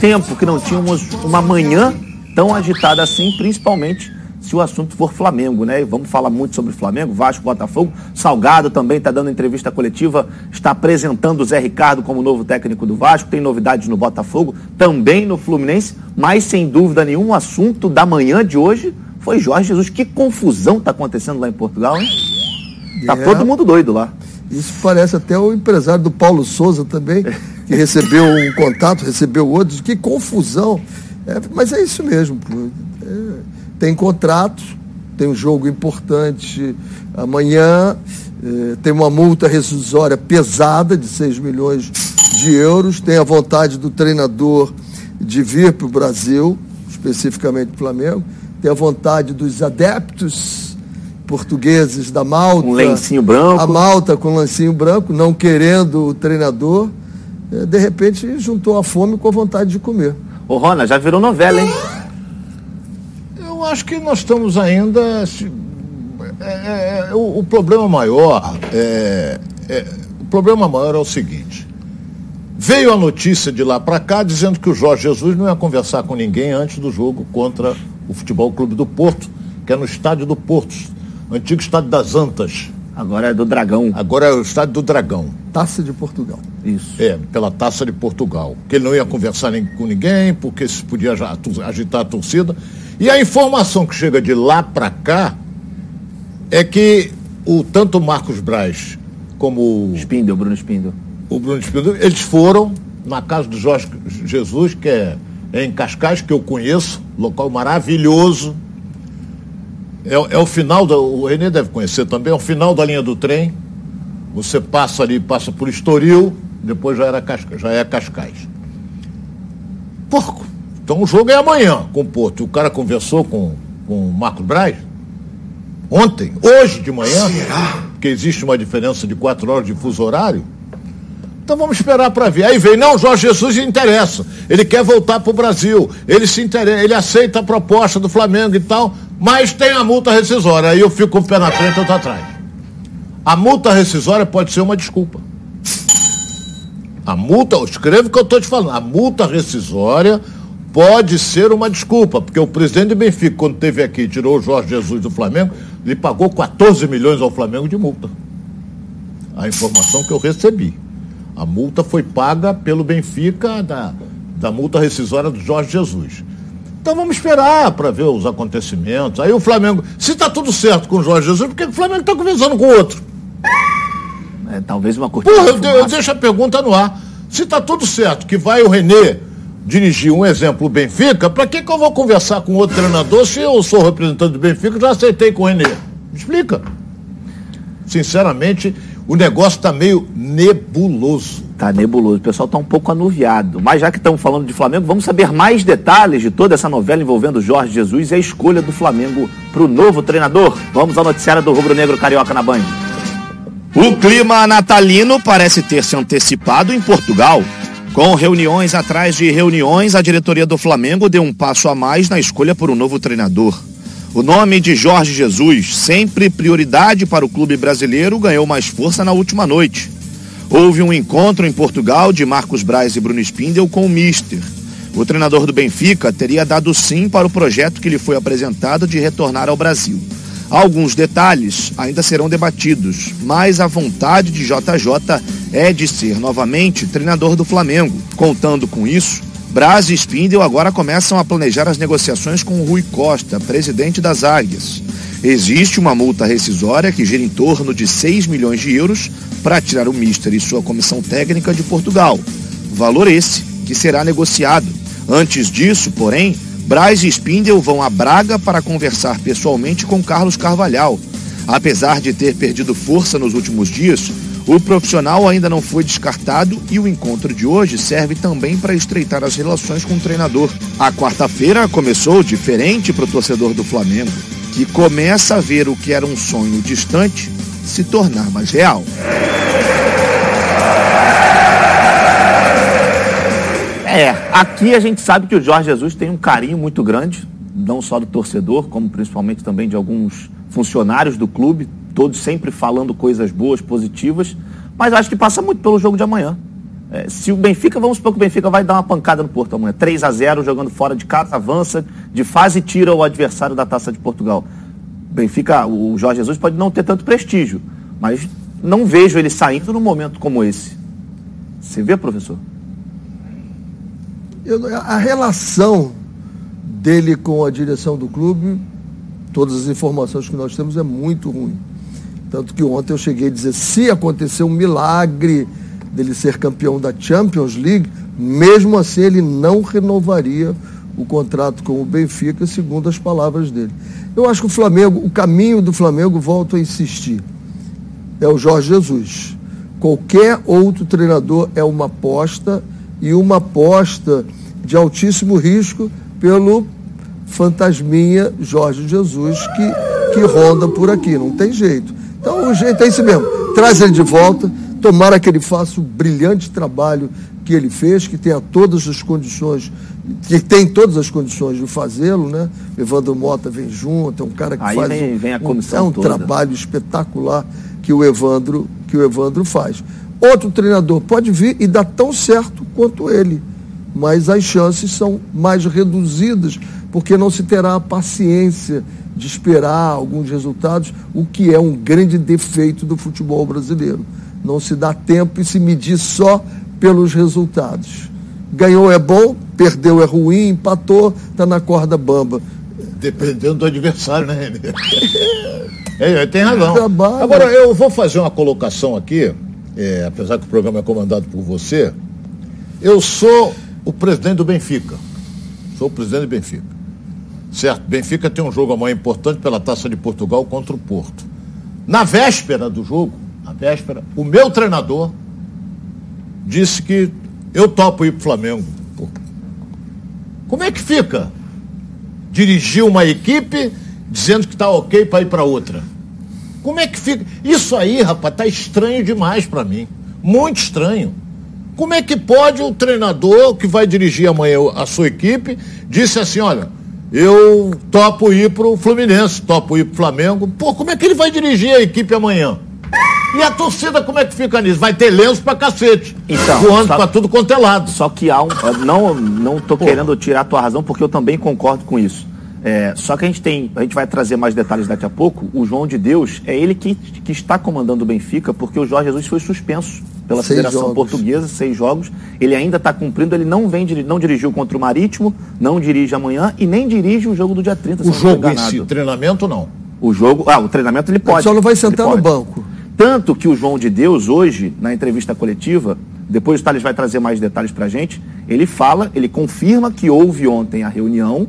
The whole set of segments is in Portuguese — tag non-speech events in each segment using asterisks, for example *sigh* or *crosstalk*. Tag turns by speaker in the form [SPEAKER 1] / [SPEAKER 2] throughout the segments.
[SPEAKER 1] tempo que não tínhamos uma manhã tão agitada assim, principalmente se o assunto for Flamengo, né? vamos falar muito sobre Flamengo, Vasco, Botafogo. Salgado também está dando entrevista coletiva, está apresentando o Zé Ricardo como novo técnico do Vasco, tem novidades no Botafogo, também no Fluminense, mas sem dúvida nenhum, o assunto da manhã de hoje foi Jorge Jesus. Que confusão está acontecendo lá em Portugal, hein? Tá é. todo mundo doido lá.
[SPEAKER 2] Isso parece até o empresário do Paulo Souza também, *laughs* que recebeu um contato, recebeu outro. Que confusão. É, mas é isso mesmo. É, tem contrato, tem um jogo importante amanhã, é, tem uma multa rescisória pesada de 6 milhões de euros, tem a vontade do treinador de vir para o Brasil, especificamente para o Flamengo, tem a vontade dos adeptos portugueses da Malta.
[SPEAKER 1] Um lencinho branco.
[SPEAKER 2] A Malta com lencinho branco, não querendo o treinador. É, de repente juntou a fome com a vontade de comer.
[SPEAKER 1] Ô Rona, já virou novela, hein?
[SPEAKER 3] Eu acho que nós estamos ainda. É, é, o, o, problema maior é, é, o problema maior é o seguinte. Veio a notícia de lá para cá dizendo que o Jorge Jesus não ia conversar com ninguém antes do jogo contra o Futebol Clube do Porto, que é no estádio do Porto antigo estádio das Antas.
[SPEAKER 1] Agora é do Dragão.
[SPEAKER 3] Agora é o estádio do Dragão.
[SPEAKER 2] Taça de Portugal.
[SPEAKER 3] Isso. É, pela Taça de Portugal. Que ele não ia conversar nem com ninguém, porque se podia agitar a torcida. E a informação que chega de lá para cá é que o tanto o Marcos Braz como o.
[SPEAKER 1] Spindel, Bruno Spindel.
[SPEAKER 3] O Bruno Spindel, eles foram na casa do Jorge Jesus, que é, é em Cascais, que eu conheço, local maravilhoso é, é o final, da, o Renê deve conhecer também, é o final da linha do trem. Você passa ali, passa por Estoril, depois já, era Casca, já é Cascais. Porco. Então o jogo é amanhã com o Porto. O cara conversou com, com o Marcos Braz ontem, hoje de manhã, Será? que existe uma diferença de quatro horas de fuso horário. Então vamos esperar para ver. Aí vem, não, Jorge Jesus interessa. Ele quer voltar para o Brasil. Ele se interessa, ele aceita a proposta do Flamengo e tal, mas tem a multa rescisória. Aí eu fico com o pé na frente e outro atrás. A multa rescisória pode ser uma desculpa. A multa, escreve o que eu estou te falando. A multa rescisória pode ser uma desculpa, porque o presidente Benfica, quando teve aqui tirou o Jorge Jesus do Flamengo, ele pagou 14 milhões ao Flamengo de multa. A informação que eu recebi. A multa foi paga pelo Benfica da, da multa rescisória do Jorge Jesus. Então vamos esperar para ver os acontecimentos. Aí o Flamengo, se está tudo certo com o Jorge Jesus, por que o Flamengo está conversando com o outro?
[SPEAKER 1] É, talvez uma cortina.
[SPEAKER 3] Porra, eu, eu deixo a pergunta no ar. Se está tudo certo, que vai o Renê dirigir um exemplo o Benfica, para que, que eu vou conversar com outro treinador se eu sou representante do Benfica e já aceitei com o Renê? Me explica. Sinceramente, o negócio está meio nebuloso.
[SPEAKER 1] Está nebuloso, o pessoal está um pouco anuviado. Mas já que estamos falando de Flamengo, vamos saber mais detalhes de toda essa novela envolvendo Jorge Jesus e a escolha do Flamengo para o novo treinador. Vamos ao noticiário do Rubro Negro Carioca na Band. O clima natalino parece ter se antecipado em Portugal. Com reuniões atrás de reuniões, a diretoria do Flamengo deu um passo a mais na escolha por um novo treinador. O nome de Jorge Jesus, sempre prioridade para o clube brasileiro, ganhou mais força na última noite. Houve um encontro em Portugal de Marcos Braz e Bruno Spindel com o Mister. O treinador do Benfica teria dado sim para o projeto que lhe foi apresentado de retornar ao Brasil. Alguns detalhes ainda serão debatidos, mas a vontade de JJ é de ser novamente treinador do Flamengo. Contando com isso, Braz e Spindel agora começam a planejar as negociações com o Rui Costa, presidente das Águias. Existe uma multa rescisória que gira em torno de 6 milhões de euros para tirar o Mister e sua comissão técnica de Portugal. Valor esse que será negociado. Antes disso, porém, Braz e Spindel vão a Braga para conversar pessoalmente com Carlos Carvalhal. Apesar de ter perdido força nos últimos dias, o profissional ainda não foi descartado e o encontro de hoje serve também para estreitar as relações com o treinador. A quarta-feira começou diferente para o torcedor do Flamengo, que começa a ver o que era um sonho distante se tornar mais real. É, aqui a gente sabe que o Jorge Jesus tem um carinho muito grande, não só do torcedor, como principalmente também de alguns funcionários do clube, todos sempre falando coisas boas, positivas, mas acho que passa muito pelo jogo de amanhã. É, se o Benfica, vamos supor que o Benfica vai dar uma pancada no Porto amanhã, 3 a 0 jogando fora de casa, avança de fase e tira o adversário da Taça de Portugal. Benfica, o Jorge Jesus pode não ter tanto prestígio, mas não vejo ele saindo num momento como esse. Você vê, professor?
[SPEAKER 2] Eu, a relação dele com a direção do clube, todas as informações que nós temos, é muito ruim. Tanto que ontem eu cheguei a dizer, se acontecer um milagre dele ser campeão da Champions League, mesmo assim ele não renovaria o contrato com o Benfica, segundo as palavras dele. Eu acho que o Flamengo, o caminho do Flamengo, volto a insistir, é o Jorge Jesus. Qualquer outro treinador é uma aposta e uma aposta de altíssimo risco pelo fantasminha Jorge Jesus que, que ronda por aqui. Não tem jeito. Então o jeito é esse mesmo. Traz ele de volta, tomara que ele faça o brilhante trabalho que ele fez, que tenha todas as condições, que tem todas as condições de fazê-lo, né? Evandro Mota vem junto, é um cara que
[SPEAKER 1] Aí
[SPEAKER 2] faz
[SPEAKER 1] vem,
[SPEAKER 2] um,
[SPEAKER 1] vem a
[SPEAKER 2] um,
[SPEAKER 1] comissão
[SPEAKER 2] é um
[SPEAKER 1] toda.
[SPEAKER 2] trabalho espetacular que o Evandro que o Evandro faz. Outro treinador pode vir e dar tão certo quanto ele, mas as chances são mais reduzidas, porque não se terá a paciência de esperar alguns resultados, o que é um grande defeito do futebol brasileiro. Não se dá tempo e se medir só pelos resultados. Ganhou é bom, perdeu é ruim, empatou, está na corda bamba.
[SPEAKER 3] Dependendo do adversário, né, Renê? *laughs* É, tem razão.
[SPEAKER 2] Trabalho.
[SPEAKER 3] Agora, eu vou fazer uma colocação aqui, é, apesar que o programa é comandado por você. Eu sou o presidente do Benfica. Sou o presidente do Benfica. Certo? Benfica tem um jogo amanhã importante pela Taça de Portugal contra o Porto. Na véspera do jogo, na véspera, o meu treinador disse que eu topo ir pro Flamengo. Pô, Como é que fica? Dirigir uma equipe dizendo que tá ok para ir para outra. Como é que fica? Isso aí, rapaz, tá estranho demais para mim. Muito estranho. Como é que pode o treinador que vai dirigir amanhã a sua equipe disse assim, olha, eu topo ir pro Fluminense, topo ir pro Flamengo. Pô, como é que ele vai dirigir a equipe amanhã? E a torcida, como é que fica nisso? Vai ter lenço pra cacete.
[SPEAKER 1] Então,
[SPEAKER 3] voando
[SPEAKER 1] só-
[SPEAKER 3] pra tudo quanto é lado.
[SPEAKER 1] Só que há um. Não, não tô querendo tirar a tua razão, porque eu também concordo com isso. É, só que a gente tem. A gente vai trazer mais detalhes daqui a pouco. O João de Deus é ele que, que está comandando o Benfica, porque o Jorge Jesus foi suspenso pela
[SPEAKER 2] Seis
[SPEAKER 1] Federação
[SPEAKER 2] jogos.
[SPEAKER 1] Portuguesa, seis jogos. Ele ainda está cumprindo, ele não vem não dirigiu contra o Marítimo, não dirige amanhã e nem dirige o jogo do dia 30. se
[SPEAKER 3] O jogo em si, treinamento não.
[SPEAKER 1] O jogo. Ah, o treinamento ele pode.
[SPEAKER 2] Só não vai sentar no banco.
[SPEAKER 1] Tanto que o João de Deus, hoje, na entrevista coletiva, depois o Thales vai trazer mais detalhes pra gente, ele fala, ele confirma que houve ontem a reunião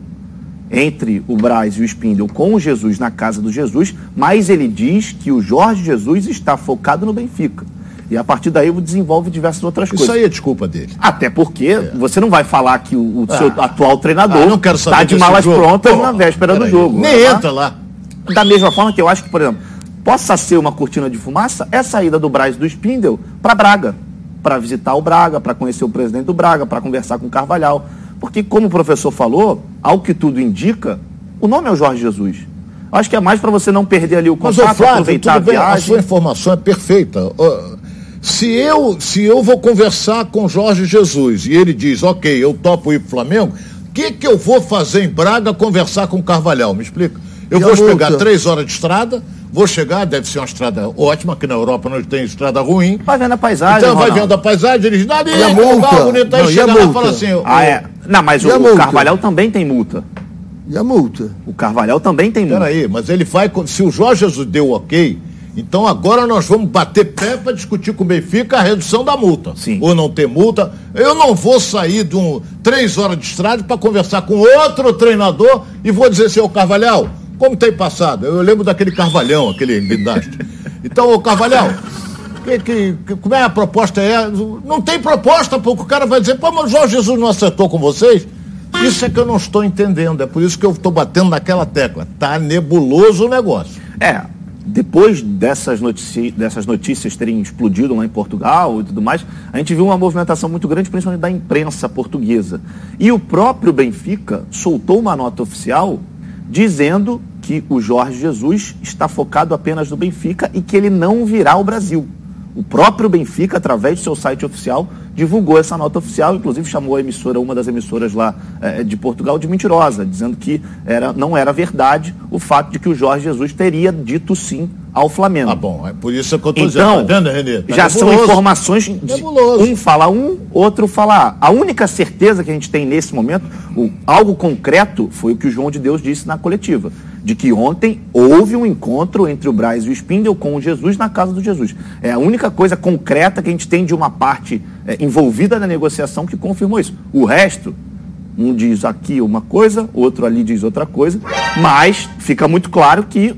[SPEAKER 1] entre o Braz e o Spindle com o Jesus na casa do Jesus, mas ele diz que o Jorge Jesus está focado no Benfica. E a partir daí desenvolve diversas outras
[SPEAKER 3] Isso
[SPEAKER 1] coisas.
[SPEAKER 3] aí é desculpa dele.
[SPEAKER 1] Até porque você não vai falar que o, o seu
[SPEAKER 3] Ah.
[SPEAKER 1] atual treinador
[SPEAKER 3] Ah,
[SPEAKER 1] está de malas
[SPEAKER 3] jogo.
[SPEAKER 1] prontas
[SPEAKER 3] Pô,
[SPEAKER 1] na véspera do
[SPEAKER 3] peraí.
[SPEAKER 1] jogo.
[SPEAKER 3] Nem
[SPEAKER 1] tá?
[SPEAKER 3] entra lá.
[SPEAKER 1] Da mesma forma que eu acho que, por exemplo, possa ser uma cortina de fumaça, é a saída do Braz e do Spindle para Braga, para visitar o Braga, para conhecer o presidente do Braga, para conversar com o Carvalhal. Porque, como o professor falou, ao que tudo indica, o nome é o Jorge Jesus. Acho que é mais para você não perder ali o
[SPEAKER 3] Mas, ô
[SPEAKER 1] contato,
[SPEAKER 3] Flávio,
[SPEAKER 1] aproveitar
[SPEAKER 3] tudo bem,
[SPEAKER 1] a
[SPEAKER 3] sua informação é perfeita. Se eu, se eu vou conversar com Jorge Jesus e ele diz, ok, eu topo ir pro Flamengo, o que, que eu vou fazer em Braga conversar com o Carvalhal? Me explica. Eu
[SPEAKER 2] E
[SPEAKER 3] vou pegar três horas de estrada, vou chegar, deve ser uma estrada ótima, que na Europa não tem estrada ruim.
[SPEAKER 1] Vai vendo a paisagem.
[SPEAKER 3] Então vai
[SPEAKER 1] Ronaldo.
[SPEAKER 3] vendo a paisagem, ele diz, ali,
[SPEAKER 2] E a multa?
[SPEAKER 3] carro bonito, aí
[SPEAKER 2] Não, e a
[SPEAKER 3] chega lá e
[SPEAKER 2] multa?
[SPEAKER 3] fala assim,
[SPEAKER 1] Ah, é. Não, mas
[SPEAKER 2] E
[SPEAKER 1] o, o? Carvalhal também tem multa.
[SPEAKER 2] E a multa?
[SPEAKER 1] O Carvalhal também tem multa.
[SPEAKER 3] Peraí, mas ele vai. Se o Jorge Jesus deu ok, então agora nós vamos bater pé para discutir com o Benfica a redução da multa.
[SPEAKER 1] Sim.
[SPEAKER 3] Ou não ter multa. Eu não vou sair de um três horas de estrada para conversar com outro treinador e vou dizer assim, ô Carvalhal, como tem passado? Eu lembro daquele Carvalhão, aquele guindaste. Então, ô Carvalhal. que- que- que- como é a proposta? É, não tem proposta, porque o cara vai dizer, pô, mas o Jorge Jesus não acertou com vocês? Isso é que eu não estou entendendo. É por isso que eu estou batendo naquela tecla. Tá nebuloso o negócio.
[SPEAKER 1] É, depois dessas, notici dessas notícias terem explodido lá em Portugal e tudo mais, a gente viu uma movimentação muito grande, principalmente da imprensa portuguesa. E o próprio Benfica soltou uma nota oficial dizendo que o Jorge Jesus está focado apenas no Benfica e que ele não virá ao Brasil. O próprio Benfica, através do seu site oficial, divulgou essa nota oficial, inclusive chamou a emissora, uma das emissoras lá é, de Portugal, de mentirosa, dizendo que era, não era verdade o fato de que o Jorge Jesus teria dito sim ao Flamengo.
[SPEAKER 3] Ah, bom, é por isso que eu estou
[SPEAKER 1] então, dizendo, tá Renê? Tá já nebuloso. são informações de um fala um, outro fala A única certeza que a gente tem nesse momento, o, algo concreto, foi o que o João de Deus disse na coletiva, de que ontem houve um encontro entre o Braz e o Spindel com o Jesus na casa do Jesus. É a única coisa concreta que a gente tem de uma parte é, envolvida na negociação que confirmou isso. O resto, um diz aqui uma coisa, outro ali diz outra coisa, mas fica muito claro que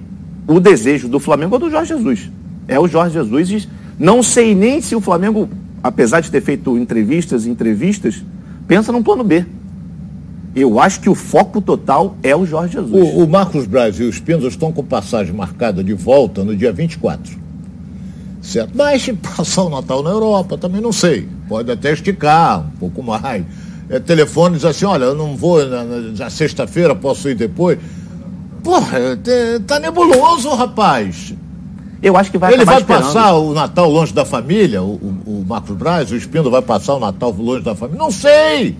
[SPEAKER 1] o desejo do Flamengo é do Jorge Jesus. É o Jorge Jesus. Não sei nem se o Flamengo, apesar de ter feito entrevistas e entrevistas, pensa num plano B. Eu acho que o foco total é o Jorge Jesus.
[SPEAKER 3] O, o Marcos Braz e os Pintos estão com passagem marcada de volta no dia 24. Certo? Mas passar o Natal na Europa, também não sei. Pode até esticar um pouco mais. É, telefones assim, olha, eu não vou na, na sexta-feira, posso ir depois. Porra, tá nebuloso, rapaz.
[SPEAKER 1] Eu acho que vai
[SPEAKER 3] Ele vai esperando. passar o Natal longe da família, o, o, o Marcos Braz, o Espindo vai passar o Natal longe da família? Não sei!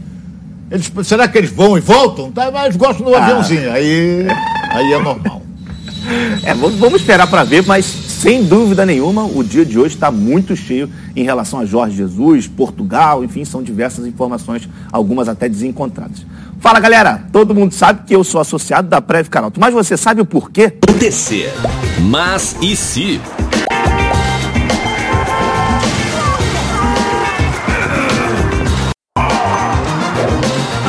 [SPEAKER 3] Eles, será que eles vão e voltam? Tá, mas gostam do ah. aviãozinho, aí, aí é normal.
[SPEAKER 1] É, vamos esperar para ver, mas sem dúvida nenhuma, o dia de hoje está muito cheio em relação a Jorge Jesus, Portugal, enfim, são diversas informações, algumas até desencontradas. Fala galera, todo mundo sabe que eu sou associado da Prev Caralto, mas você sabe o porquê?
[SPEAKER 4] TC. Mas e se?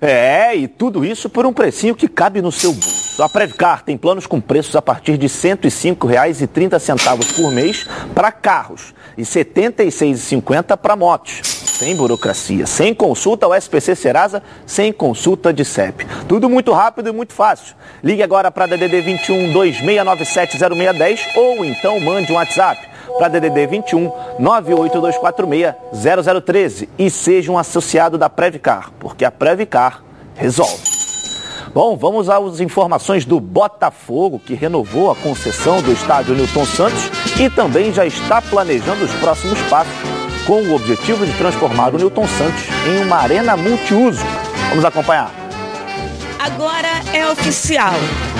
[SPEAKER 1] É, e tudo isso por um precinho que cabe no seu bolso. A Previcar tem planos com preços a partir de R$ 105,30 por mês para carros e R$ 76,50 para motos sem burocracia, sem consulta ao SPC Serasa, sem consulta de CEP. Tudo muito rápido e muito fácil. Ligue agora para DDD 21 2697 0610 ou então mande um WhatsApp para DDD 21 98246 0013 e seja um associado da Previcar, porque a Previcar resolve. Bom, vamos às informações do Botafogo, que renovou a concessão do estádio Newton Santos e também já está planejando os próximos passos com o objetivo de transformar o Newton Santos em uma arena multiuso. Vamos acompanhar.
[SPEAKER 5] Agora é oficial.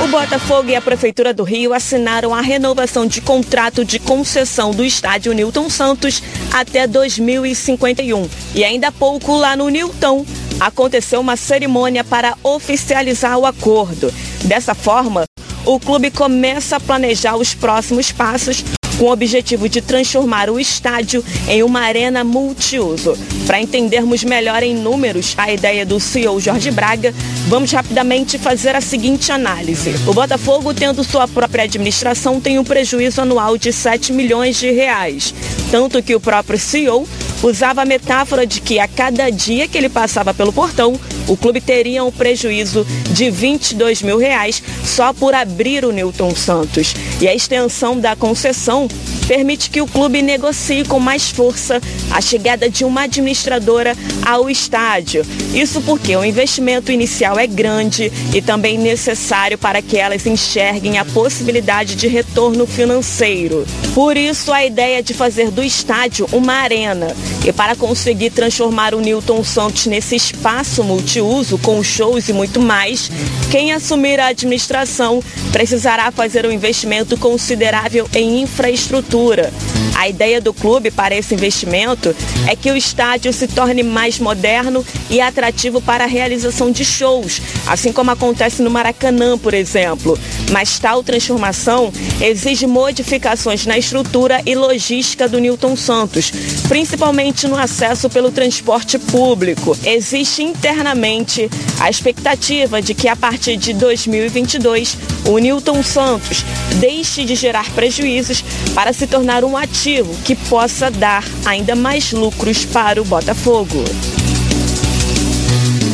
[SPEAKER 5] O Botafogo e a Prefeitura do Rio assinaram a renovação de contrato de concessão do estádio Newton Santos até 2051. E ainda há pouco, lá no Newton, aconteceu uma cerimônia para oficializar o acordo. Dessa forma, o clube começa a planejar os próximos passos com o objetivo de transformar o estádio em uma arena multiuso. Para entendermos melhor em números a ideia do CEO Jorge Braga, vamos rapidamente fazer a seguinte análise. O Botafogo, tendo sua própria administração, tem um prejuízo anual de 7 milhões de reais. Tanto que o próprio CEO usava a metáfora de que a cada dia que ele passava pelo portão, o clube teria um prejuízo de 22 mil reais só por abrir o Newton Santos. E a extensão da concessão permite que o clube negocie com mais força a chegada de uma administradora ao estádio. Isso porque o investimento inicial é grande e também necessário para que elas enxerguem a possibilidade de retorno financeiro. Por isso, a ideia de fazer do estádio uma arena. E para conseguir transformar o Newton Santos nesse espaço multiuso, com shows e muito mais, quem assumir a administração precisará fazer um investimento considerável em infraestrutura. A ideia do clube para esse investimento é que o estádio se torne mais moderno e atrativo para a realização de shows, assim como acontece no Maracanã, por exemplo. Mas tal transformação exige modificações na estrutura e logística do Newton Santos, principalmente no acesso pelo transporte público. Existe internamente a expectativa de que a partir de 2022 o Newton Santos deixe de gerar prejuízos para se tornar um ativo que possa dar ainda mais lucros para o Botafogo.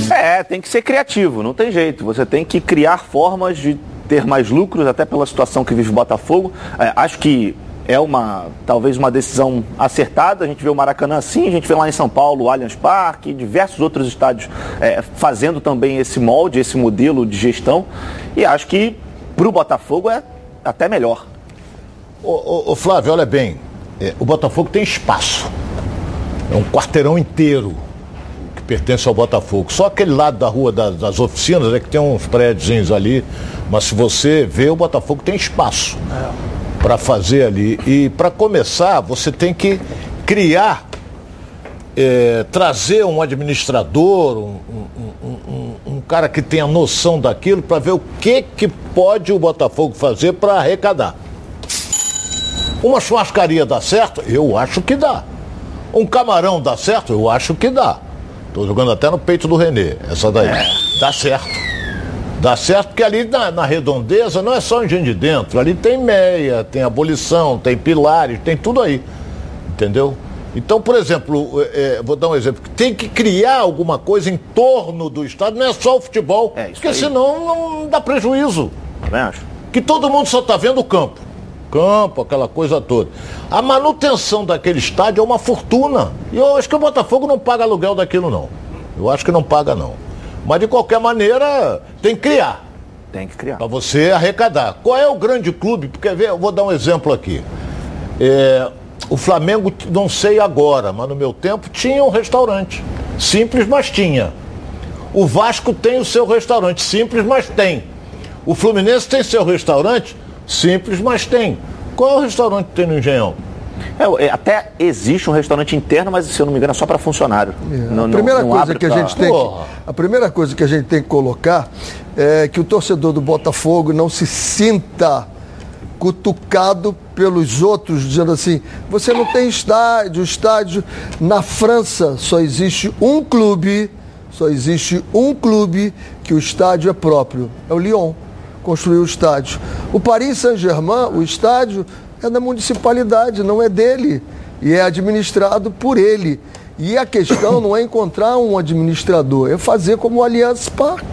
[SPEAKER 1] É, tem que ser criativo, não tem jeito. Você tem que criar formas de ter mais lucros, até pela situação que vive o Botafogo. É, acho que é uma talvez uma decisão acertada. A gente vê o Maracanã assim, a gente vê lá em São Paulo o Allianz Parque, diversos outros estádios é, fazendo também esse molde, esse modelo de gestão. E acho que para o Botafogo é até melhor.
[SPEAKER 3] Ô, ô, ô Flávio, olha bem, é, o Botafogo tem espaço. É um quarteirão inteiro que pertence ao Botafogo. Só aquele lado da rua das, das oficinas é que tem uns prédios ali, mas se você vê, o Botafogo tem espaço. É para fazer ali. E para começar, você tem que criar, é, trazer um administrador, um, um, um, um, cara que tenha noção daquilo, para ver o que, que pode o Botafogo fazer para arrecadar. Uma churrascaria dá certo? Eu acho que dá. Um camarão dá certo? Eu acho que dá. Estou jogando até no peito do Renê, essa daí. É. Dá certo. Dá certo porque ali na, na, redondeza não é só engenho de dentro, ali tem meia, tem abolição, tem pilares, tem tudo aí. Entendeu? Então, por exemplo, é, vou dar um exemplo, tem que criar alguma coisa em torno do Estado, não é só o futebol, é, porque aí. senão não dá prejuízo. Também acho. Que todo mundo só está vendo o campo. Campo, aquela coisa toda. A manutenção daquele estádio é uma fortuna. E eu acho que o Botafogo não paga aluguel daquilo, não. Eu acho que não paga, não. Mas de qualquer maneira, tem que criar.
[SPEAKER 1] Tem que criar.
[SPEAKER 3] Para você arrecadar. Qual é o grande clube? Porque eu vou dar um exemplo aqui. É, o Flamengo, não sei agora, mas no meu tempo tinha um restaurante. Simples, mas tinha. O Vasco tem o seu restaurante. Simples, mas tem. O Fluminense tem seu restaurante. Simples, mas tem. Qual é o restaurante que tem no Engenhão?
[SPEAKER 1] É, é, até existe um restaurante interno, mas se eu não me engano é só para funcionário.
[SPEAKER 2] É. Não, a primeira não, não coisa que a gente tem que, a primeira coisa que a gente tem que colocar é que o torcedor do Botafogo não se sinta cutucado pelos outros, dizendo assim: você não tem estádio, estádio. Na França só existe um clube, só existe um clube que o estádio é próprio, é o Lyon. Construiu o estádio. O Paris Saint-Germain, o estádio é da municipalidade, não é dele. E é administrado por ele. E a questão não é encontrar um administrador, é fazer como o Allianz Parque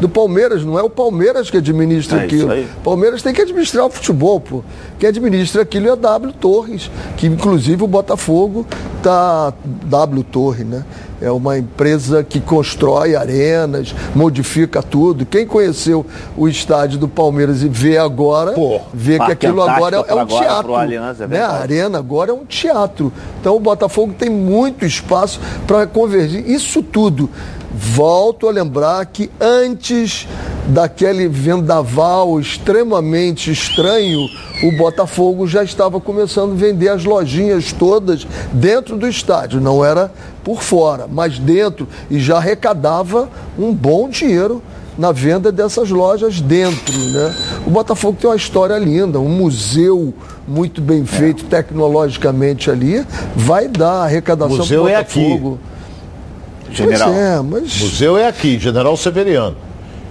[SPEAKER 2] do Palmeiras. Não é o Palmeiras que administra é aquilo. O Palmeiras tem que administrar o futebol, pô. Quem administra aquilo é a W Torres, que inclusive o Botafogo tá W Torre, né? É uma empresa que constrói arenas, modifica tudo. Quem conheceu o estádio do Palmeiras e vê agora, Pô, vê que aquilo agora é, é um teatro. Aliança, é né? A arena agora é um teatro. Então o Botafogo tem muito espaço para convergir. Isso tudo Volto a lembrar que antes daquele vendaval extremamente estranho, o Botafogo já estava começando a vender as lojinhas todas dentro do estádio. Não era por fora, mas dentro. E já arrecadava um bom dinheiro na venda dessas lojas dentro. Né? O Botafogo tem uma história linda, um museu muito bem feito é. tecnologicamente ali, vai dar arrecadação
[SPEAKER 3] para o Botafogo. É aqui. General. É, mas... Museu é aqui, General Severiano.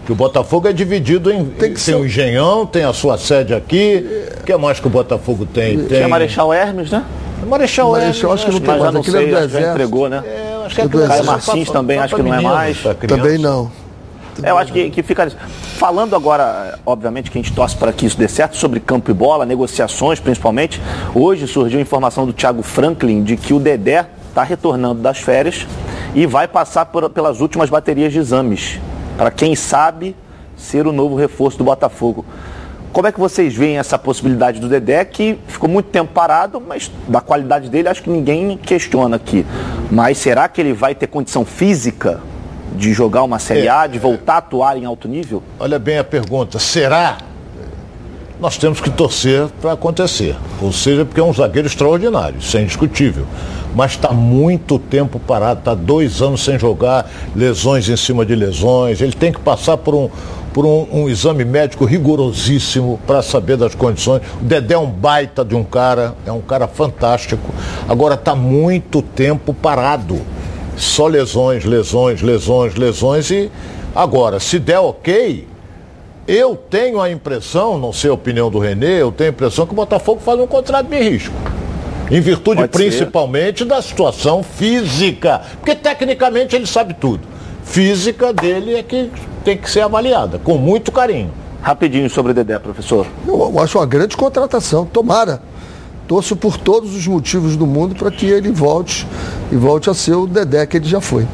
[SPEAKER 3] Que o Botafogo é dividido em. Tem, tem ser... o Engenhão, tem a sua sede aqui. O que mais que o Botafogo tem?
[SPEAKER 1] Tem, tem a Marechal Hermes, né?
[SPEAKER 2] Marechal, Marechal Hermes. acho que não tem mais.
[SPEAKER 1] Aquilo é do exército. entregou, né? É, acho que é do Caio Martins também, acho que não é mais.
[SPEAKER 2] Também não.
[SPEAKER 1] É, eu acho que, que fica. Falando agora, obviamente, que a gente torce para que isso dê certo, sobre campo e bola, negociações principalmente. Hoje surgiu a informação do Thiago Franklin de que o Dedé está retornando das férias e vai passar por, pelas últimas baterias de exames, para quem sabe ser o novo reforço do Botafogo. Como é que vocês veem essa possibilidade do Dedé, que ficou muito tempo parado, mas da qualidade dele acho que ninguém questiona aqui. Mas será que ele vai ter condição física de jogar uma Série é, A, de voltar a atuar em alto nível?
[SPEAKER 3] Olha bem a pergunta, será? Nós temos que torcer para acontecer. Ou seja, porque é um zagueiro extraordinário, isso é indiscutível mas está muito tempo parado, está dois anos sem jogar, lesões em cima de lesões. Ele tem que passar por um, por um, um exame médico rigorosíssimo para saber das condições. O Dedé é um baita de um cara, é um cara fantástico. Agora está muito tempo parado. Só lesões, lesões, lesões, lesões e agora, se der ok, eu tenho a impressão, não sei a opinião do Renê, eu tenho a impressão que o Botafogo faz um contrato de risco. Em virtude Pode principalmente ser. da situação física. Porque tecnicamente ele sabe tudo. física dele é que tem que ser avaliada, com muito carinho.
[SPEAKER 1] Rapidinho sobre o Dedé, professor.
[SPEAKER 2] Eu acho uma grande contratação. Tomara. Torço por todos os motivos do mundo para que ele volte e volte a ser o Dedé que ele já foi.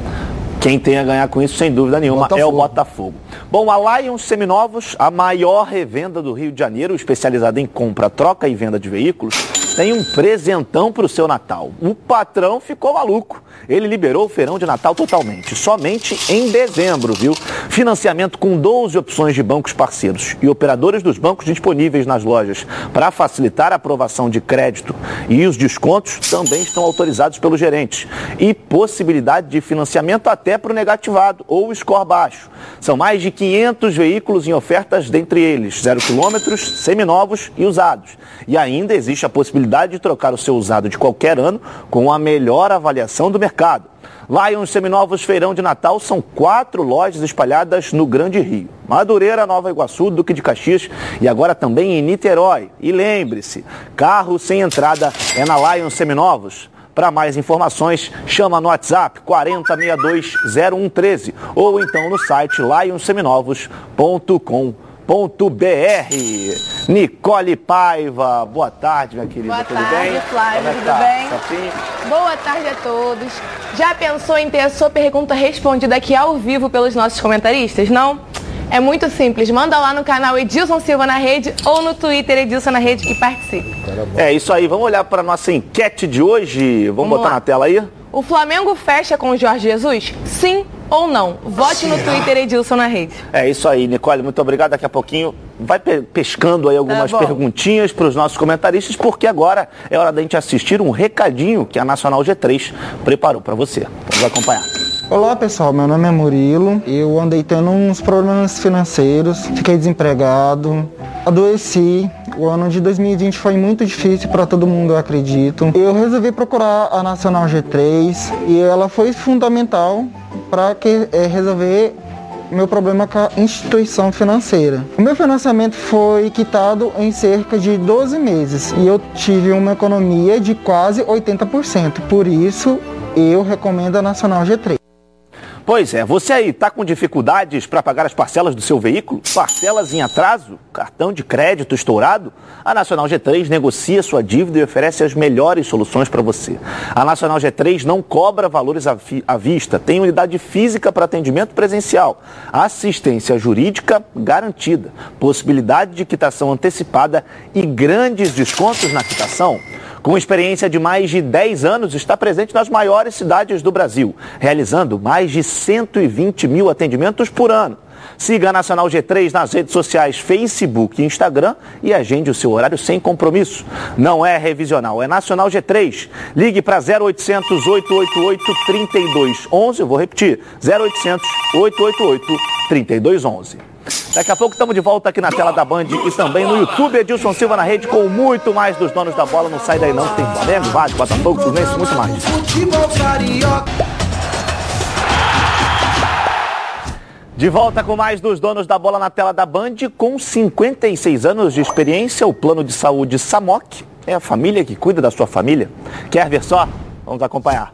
[SPEAKER 1] Quem tem a ganhar com isso, sem dúvida nenhuma, Botafogo. é o Botafogo. Bom, a Lions Seminovos, a maior revenda do Rio de Janeiro, especializada em compra, troca e venda de veículos, tem um presentão para o seu Natal. O patrão ficou maluco. Ele liberou o feirão de Natal totalmente, somente em dezembro, viu? Financiamento com 12 opções de bancos parceiros e operadores dos bancos disponíveis nas lojas para facilitar a aprovação de crédito e os descontos também estão autorizados pelos gerentes. E possibilidade de financiamento até para o negativado ou score baixo. São mais de 500 veículos em ofertas, dentre eles zero quilômetros, seminovos e usados. E ainda existe a possibilidade de trocar o seu usado de qualquer ano com a melhor avaliação do mercado. Lions Seminovos Feirão de Natal são quatro lojas espalhadas no Grande Rio. Madureira, Nova Iguaçu, Duque de Caxias e agora também em Niterói. E lembre-se, carro sem entrada é na Lions Seminovos. Para mais informações, chama no WhatsApp 40620113 ou então no site lionseminovos.com.br www.ecosistema.br. Nicole Paiva, boa tarde, minha querida.
[SPEAKER 6] Boa
[SPEAKER 1] tudo
[SPEAKER 6] tarde,
[SPEAKER 1] bem?
[SPEAKER 6] Flávio,
[SPEAKER 1] é
[SPEAKER 6] tudo
[SPEAKER 1] tá?
[SPEAKER 6] bem?
[SPEAKER 1] Certinho?
[SPEAKER 6] Boa tarde a todos. Já pensou em ter a sua pergunta respondida aqui ao vivo pelos nossos comentaristas? Não? É muito simples. Manda lá no canal Edilson Silva na Rede ou no Twitter Edilson na Rede que participe.
[SPEAKER 1] É isso aí. Vamos olhar para a nossa enquete de hoje. Vamos,
[SPEAKER 6] Vamos
[SPEAKER 1] botar
[SPEAKER 6] lá.
[SPEAKER 1] na tela aí?
[SPEAKER 6] O Flamengo fecha com o Jorge Jesus? Sim ou não? Vote no Twitter Edilson na Rede.
[SPEAKER 1] É isso aí, Nicole. Muito obrigado. Daqui a pouquinho vai pe- pescando aí algumas
[SPEAKER 6] bom.
[SPEAKER 1] perguntinhas para os nossos comentaristas, porque agora é hora da gente assistir um recadinho que a Nacional G3 preparou para você. Vamos acompanhar.
[SPEAKER 7] Olá pessoal, meu nome é Murilo. Eu andei tendo uns problemas financeiros, fiquei desempregado, adoeci. O ano de 2020 foi muito difícil para todo mundo, eu acredito. Eu resolvi procurar a Nacional G3 e ela foi fundamental para eh, resolver meu problema com a instituição financeira. O meu financiamento foi quitado em cerca de 12 meses e eu tive uma economia de quase 80%. Por isso, eu recomendo a Nacional G3.
[SPEAKER 1] Pois é, você aí está com dificuldades para pagar as parcelas do seu veículo? Parcelas em atraso? Cartão de crédito estourado? A Nacional G3 negocia sua dívida e oferece as melhores soluções para você. A Nacional G3 não cobra valores à, vista, tem unidade física para atendimento presencial, assistência jurídica garantida, possibilidade de quitação antecipada e grandes descontos na quitação. Com experiência de mais de 10 anos, está presente nas maiores cidades do Brasil, realizando mais de 120 mil atendimentos por ano. Siga a Nacional G3 nas redes sociais Facebook e Instagram e agende o seu horário sem compromisso. Não é revisional, é Nacional G3. Ligue para 0800 888 3211. Eu vou repetir: 0800 888 3211. Daqui a pouco estamos de volta aqui na tela da Band e também no YouTube Edilson Silva na rede com muito mais dos donos da bola. Não sai daí não, que tem Flamengo, Vasco, Botafogo, Fluminense, muito mais. De volta com mais dos donos da bola na tela da Band, com 56 anos de experiência, o plano de saúde Samok é a família que cuida da sua família. Quer ver só? Vamos acompanhar.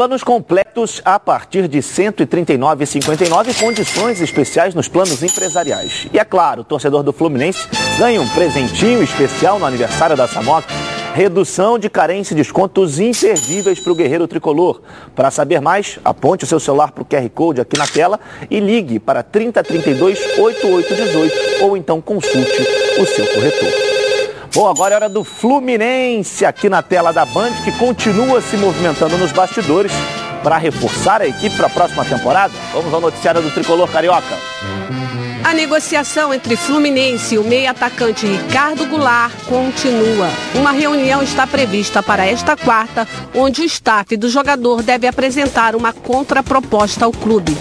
[SPEAKER 1] Planos completos a partir de R$ 139,59 condições especiais nos planos empresariais. E é claro, o torcedor do Fluminense ganha um presentinho especial no aniversário da Samok. Redução de carência e descontos imperdíveis para o guerreiro tricolor. Para saber mais, aponte o seu celular para o QR Code aqui na tela e ligue para 3032 8818 ou então consulte o seu corretor. Bom, agora é hora do Fluminense aqui na tela da Band, que continua se movimentando nos bastidores para reforçar a equipe para a próxima temporada. Vamos ao noticiário do Tricolor Carioca.
[SPEAKER 8] A negociação entre Fluminense e o meio-atacante Ricardo Goulart continua. Uma reunião está prevista para esta quarta, onde o staff do jogador deve apresentar uma contraproposta ao clube.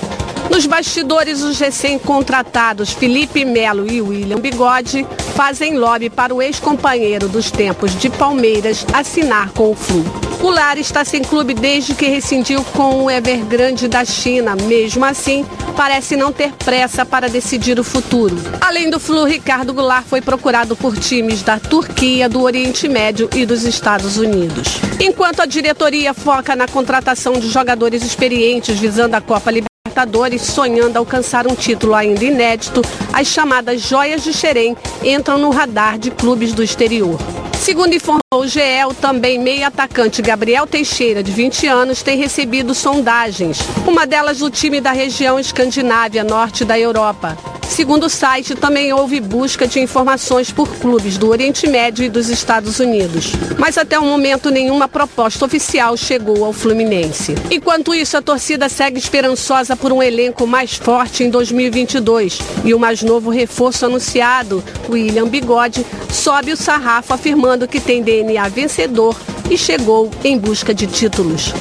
[SPEAKER 8] Nos bastidores, os recém-contratados Felipe Melo e William Bigode fazem lobby para o ex-companheiro dos tempos de Palmeiras assinar com o Flu. Goulart está sem clube desde que rescindiu com o Evergrande da China. Mesmo assim, parece não ter pressa para decidir o futuro. Além do Flu, Ricardo Goulart foi procurado por times da Turquia, do Oriente Médio e dos Estados Unidos. Enquanto a diretoria foca na contratação de jogadores experientes visando a Copa Libertadores, Libertadores, sonhando alcançar um título ainda inédito, as chamadas joias de Xerém entram no radar de clubes do exterior. Segundo informou o GE, o também meio atacante Gabriel Teixeira, de 20 anos, tem recebido sondagens, uma delas do time da região Escandinávia, norte da Europa. Segundo o site, também houve busca de informações por clubes do Oriente Médio e dos Estados Unidos. Mas até o momento nenhuma proposta oficial chegou ao Fluminense. Enquanto isso, a torcida segue esperançosa por um elenco mais forte em 2022. E o mais novo reforço anunciado, William Bigode, sobe o sarrafo afirmando que tem DNA vencedor e chegou em busca de títulos.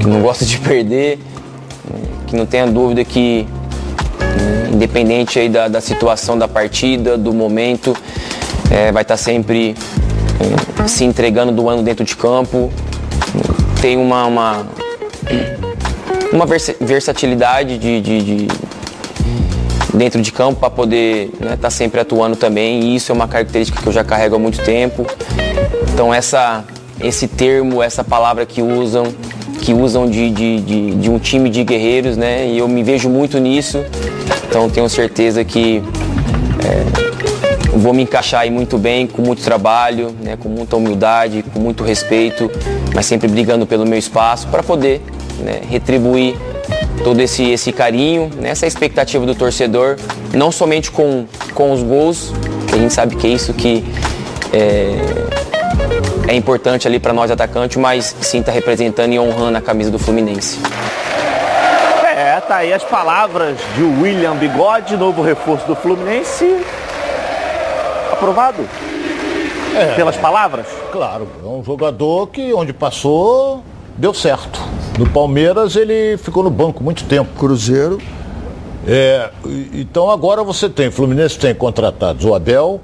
[SPEAKER 9] Que não gosta de perder, que não tenha dúvida que independente aí da, da situação da partida, do momento, é, vai estar sempre é, se entregando do ano dentro de campo. Tem uma, uma, uma versatilidade de, de, de dentro de campo para poder estar né, tá sempre atuando também. E isso é uma característica que eu já carrego há muito tempo. Então essa, esse termo, essa palavra que usam, que usam de, de, de, de um time de guerreiros, né? E eu me vejo muito nisso. Então tenho certeza que é, vou me encaixar aí muito bem, com muito trabalho, né, com muita humildade, com muito respeito, mas sempre brigando pelo meu espaço para poder né, retribuir todo esse, esse carinho, né, essa expectativa do torcedor, não somente com, com os gols, que a gente sabe que é isso que é, é importante ali para nós atacantes, mas sim está representando e honrando a camisa do Fluminense.
[SPEAKER 1] É, tá aí as palavras de William Bigode, novo reforço do Fluminense. Aprovado? É, Pelas palavras?
[SPEAKER 3] Claro, é um jogador que onde passou deu certo. No Palmeiras ele ficou no banco muito tempo.
[SPEAKER 2] Cruzeiro.
[SPEAKER 3] É, então agora você tem, Fluminense tem contratados o Abel,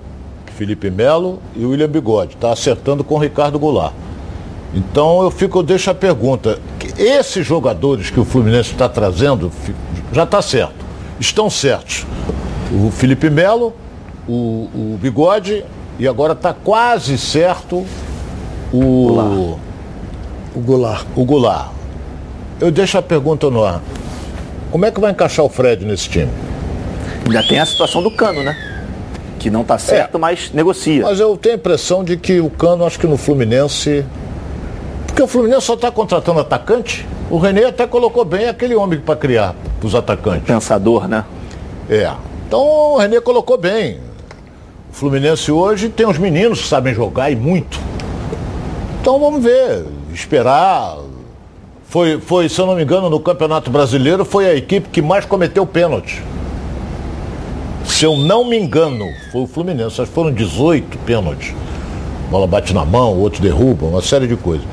[SPEAKER 3] Felipe Melo e o William Bigode. Está acertando com o Ricardo Goulart. Então eu fico, eu deixo a pergunta. Esses jogadores que o Fluminense está trazendo, já está certo. Estão certos. O Felipe Melo, o, o Bigode e agora está quase certo o
[SPEAKER 2] Goulart. o Goulart.
[SPEAKER 3] O Goulart. Eu deixo a pergunta no ar. Como é que vai encaixar o Fred nesse time?
[SPEAKER 1] Já tem a situação do Cano, né? Que não está certo, é, mas negocia.
[SPEAKER 3] Mas eu tenho a impressão de que o Cano, acho que no Fluminense porque o Fluminense só está contratando atacante. O René até colocou bem aquele homem para criar os atacantes.
[SPEAKER 1] Pensador, né?
[SPEAKER 3] É. Então o René colocou bem. O Fluminense hoje tem uns meninos que sabem jogar e muito. Então vamos ver, esperar. Foi, foi, se eu não me engano, no Campeonato Brasileiro foi a equipe que mais cometeu pênalti. Se eu não me engano, foi o Fluminense. Acho que foram 18 pênaltis. Bola bate na mão, outro derruba, uma série de coisas.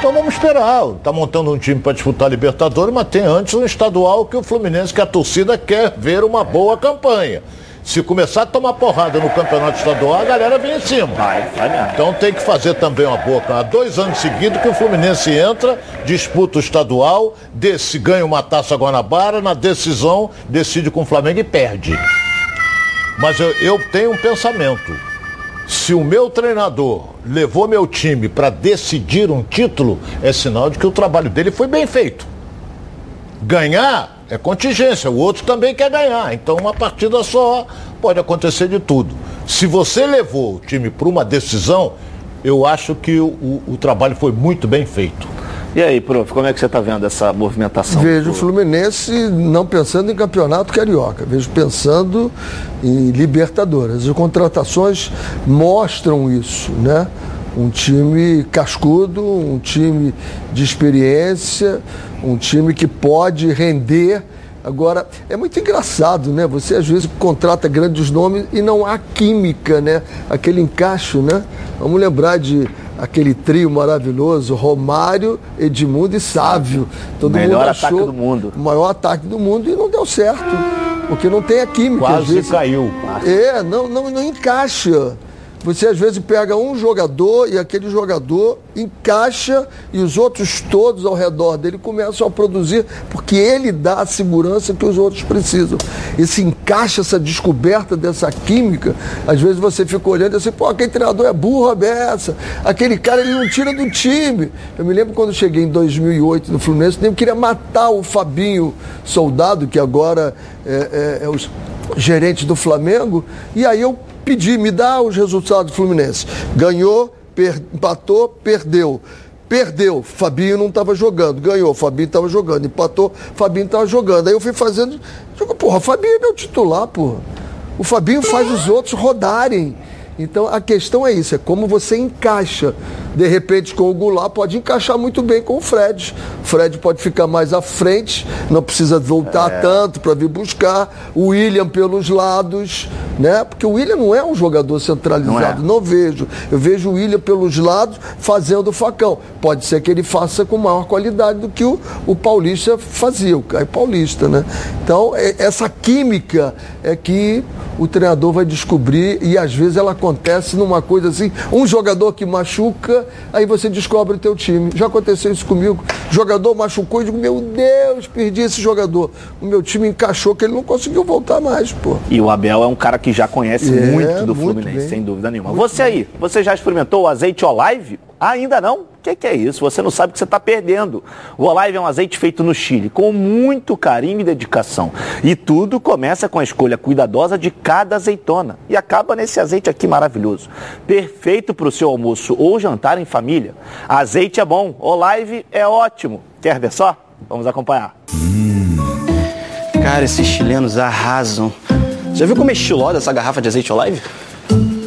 [SPEAKER 3] Então vamos esperar. Está montando um time para disputar a Libertadores, mas tem antes um estadual que o Fluminense, que a torcida quer ver uma boa campanha. Se começar a tomar porrada no campeonato estadual, a galera vem em cima. Vai, vai Então tem que fazer também uma boa. Há dois anos seguidos que o Fluminense entra, disputa o estadual, desse, ganha uma taça Guanabara, na decisão decide com o Flamengo e perde. Mas eu, eu tenho um pensamento se o meu treinador levou meu time para decidir um título, é sinal de que o trabalho dele foi bem feito. Ganhar é contingência, o outro também quer ganhar. Então, uma partida só pode acontecer de tudo. Se você levou o time para uma decisão, eu acho que o, o, o trabalho foi muito bem feito.
[SPEAKER 1] E aí, prof, como é que você está vendo essa movimentação?
[SPEAKER 2] Vejo o Fluminense não pensando em campeonato carioca, vejo pensando em Libertadores. As contratações mostram isso, né? Um time cascudo, um time de experiência, um time que pode render. Agora, é muito engraçado, né? Você às vezes contrata grandes nomes e não há química, né? Aquele encaixe, né? Vamos lembrar de aquele trio maravilhoso, Romário, Edmundo e Sávio.
[SPEAKER 1] Todo Melhor mundo achou ataque do mundo.
[SPEAKER 2] O maior ataque do mundo e não deu certo. Porque não tem a química.
[SPEAKER 3] Quase vezes. caiu.
[SPEAKER 2] É, não, não, não encaixa. Você às vezes pega um jogador e aquele jogador encaixa e os outros todos ao redor dele começam a produzir porque ele dá a segurança que os outros precisam. Esse encaixe, essa descoberta dessa química, às vezes você fica olhando assim, pô, aquele treinador é burro a beça, aquele cara ele não tira do time. Eu me lembro quando cheguei em 2008 no Fluminense, nem queria matar o Fabinho Soldado, que agora é, é, é o gerente do Flamengo, e aí eu pedir, me dá os resultados do Fluminense. Ganhou, per, empatou, perdeu. Perdeu, Fabinho não estava jogando. Ganhou, Fabinho estava jogando. Empatou, Fabinho estava jogando. Aí eu fui fazendo. Porra, Fabinho é meu titular, porra. O Fabinho faz os outros rodarem. Então a questão é isso, é como você encaixa. De repente, com o Goulart, pode encaixar muito bem com o Fred. O Fred pode ficar mais à frente, não precisa voltar é. tanto para vir buscar. O William pelos lados, né? Porque o William não é um jogador centralizado, não, é. não vejo. Eu vejo o William pelos lados fazendo o facão. Pode ser que ele faça com maior qualidade do que o, o Paulista fazia, o Caio Paulista, né? Então, é, essa química é que o treinador vai descobrir e às vezes ela acontece numa coisa assim, um jogador que machuca, aí você descobre o teu time. Já aconteceu isso comigo. O jogador machucou e digo, meu Deus, perdi esse jogador. O meu time encaixou que ele não conseguiu voltar mais, pô.
[SPEAKER 1] E o Abel é um cara que já conhece é, muito do muito Fluminense, bem. sem dúvida nenhuma. Muito você bem. aí, você já experimentou o azeite Olive? Ainda não? Que, que, é isso? Você não sabe o que você está perdendo. O Olive é um azeite feito no Chile, com muito carinho e dedicação. E tudo começa com a escolha cuidadosa de cada azeitona. E acaba nesse azeite aqui maravilhoso. Perfeito para o seu almoço ou jantar em família. Azeite é bom, Olive é ótimo. Quer ver só? Vamos acompanhar. Hum.
[SPEAKER 10] Cara, esses chilenos arrasam. Já viu como é estilosa essa garrafa de azeite Olive?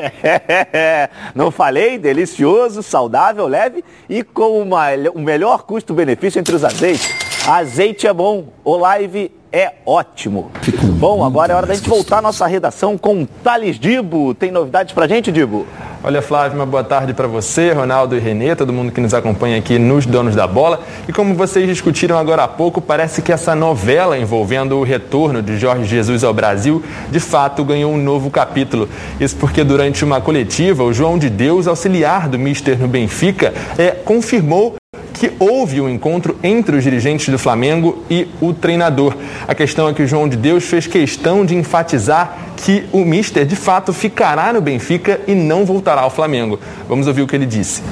[SPEAKER 11] *laughs*
[SPEAKER 1] Não falei? Delicioso, saudável, leve e com uma, o melhor custo-benefício entre os azeites. Azeite é bom, o live é ótimo. Bom, agora é hora da gente voltar à nossa redação com Thales Dibo. Tem novidades pra gente, Dibo?
[SPEAKER 12] Olha, Flávio, uma boa tarde para você, Ronaldo e Renê, todo mundo que nos acompanha aqui nos Donos da Bola. E como vocês discutiram agora há pouco, parece que essa novela envolvendo o retorno de Jorge Jesus ao Brasil, de fato ganhou um novo capítulo. Isso porque durante uma coletiva, o João de Deus, auxiliar do Mister no Benfica, é, confirmou que houve um encontro entre os dirigentes do Flamengo e o treinador. A questão é que o João de Deus fez questão de enfatizar que o Mister de fato ficará no Benfica e não voltará ao Flamengo. Vamos ouvir o que ele disse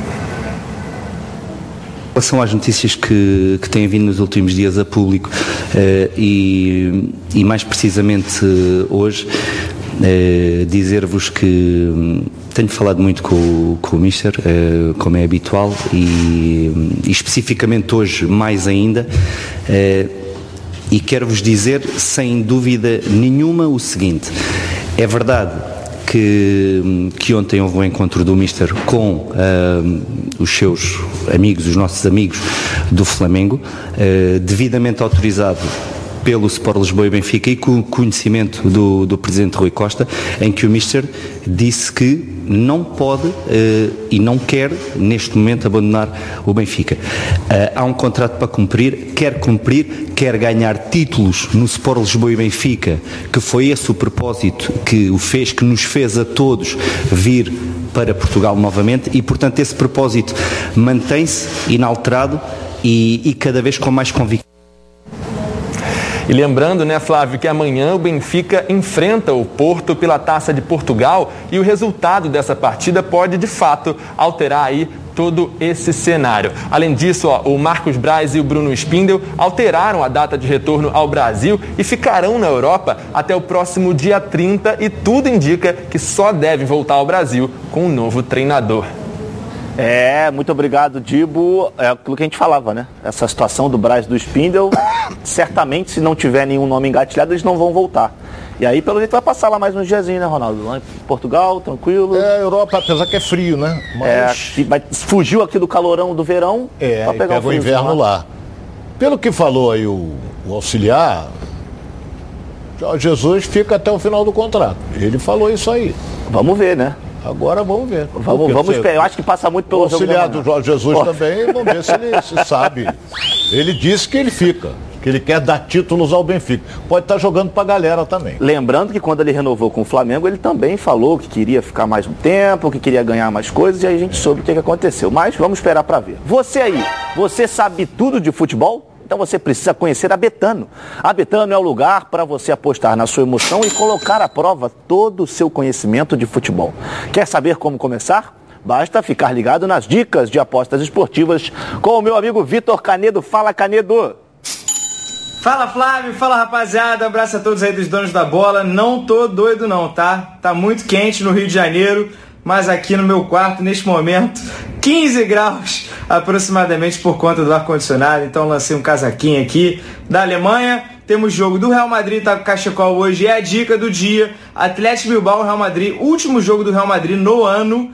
[SPEAKER 13] relação às notícias que, que têm vindo nos últimos dias a público uh, e, e, mais precisamente uh, hoje, uh, dizer-vos que um, tenho falado muito com, com o Mister, uh, como é habitual, e, e, especificamente hoje mais ainda. Uh, e quero-vos dizer, sem dúvida nenhuma, o seguinte: é verdade que, que ontem houve um encontro do Mister com uh, os seus amigos, os nossos amigos do Flamengo, devidamente autorizado pelo Sport Lisboa e Benfica e com o conhecimento do, do Presidente Rui Costa, em que o Mister disse que não pode uh, e não quer, neste momento, abandonar o Benfica. Uh, há um contrato para cumprir, quer cumprir, quer ganhar títulos no Sport Lisboa e Benfica, que foi esse o propósito que o fez, que nos fez a todos vir para Portugal novamente e, portanto, esse propósito mantém-se inalterado e, e cada vez com mais convicção.
[SPEAKER 12] E lembrando, né, Flávio, que amanhã o Benfica enfrenta o Porto pela Taça de Portugal e o resultado dessa partida pode, de fato, alterar aí todo esse cenário. Além disso, ó, o Marcos Braz e o Bruno Spindel alteraram a data de retorno ao Brasil e ficarão na Europa até o próximo dia 30 e tudo indica que só devem voltar ao Brasil com um novo treinador.
[SPEAKER 1] É, muito obrigado, Dibo. É aquilo que a gente falava, né? Essa situação do Braz e do Spindel, *coughs* certamente, se não tiver nenhum nome engatilhado, eles não vão voltar. E aí, pelo jeito, vai passar lá mais uns diazinhos, né, Ronaldo? Lá em Portugal, tranquilo.
[SPEAKER 3] É, Europa, apesar que é frio, né?
[SPEAKER 1] Mas... É, mas fugiu aqui do calorão do verão
[SPEAKER 3] é, para pegar o, o inverno lá. lá. Pelo que falou aí o, o auxiliar, Jesus fica até o final do contrato. Ele falou isso aí.
[SPEAKER 1] Vamos ver, né?
[SPEAKER 3] Agora vamos ver.
[SPEAKER 1] Vamos, vamos esperar. Eu acho que passa muito pelo
[SPEAKER 3] o auxiliar do Jorge Jesus também, vamos ver se ele se sabe. Ele disse que ele fica que ele quer dar títulos ao Benfica. Pode estar jogando para a galera também.
[SPEAKER 1] Lembrando que quando ele renovou com o Flamengo, ele também falou que queria ficar mais um tempo, que queria ganhar mais coisas, e aí a gente soube o que, que aconteceu. Mas vamos esperar para ver. Você aí, você sabe tudo de futebol? Então você precisa conhecer a Betano. A Betano é o lugar para você apostar na sua emoção e colocar à prova todo o seu conhecimento de futebol. Quer saber como começar? Basta ficar ligado nas dicas de apostas esportivas com o meu amigo Vitor Canedo. Fala, Canedo!
[SPEAKER 14] Fala Flávio, fala rapaziada, abraço a todos aí dos donos da bola. Não tô doido não, tá? Tá muito quente no Rio de Janeiro, mas aqui no meu quarto, neste momento, 15 graus aproximadamente por conta do ar-condicionado. Então lancei um casaquinho aqui da Alemanha. Temos jogo do Real Madrid, tá com Cachecol hoje, é a dica do dia. Atlético Bilbao, Real Madrid, último jogo do Real Madrid no ano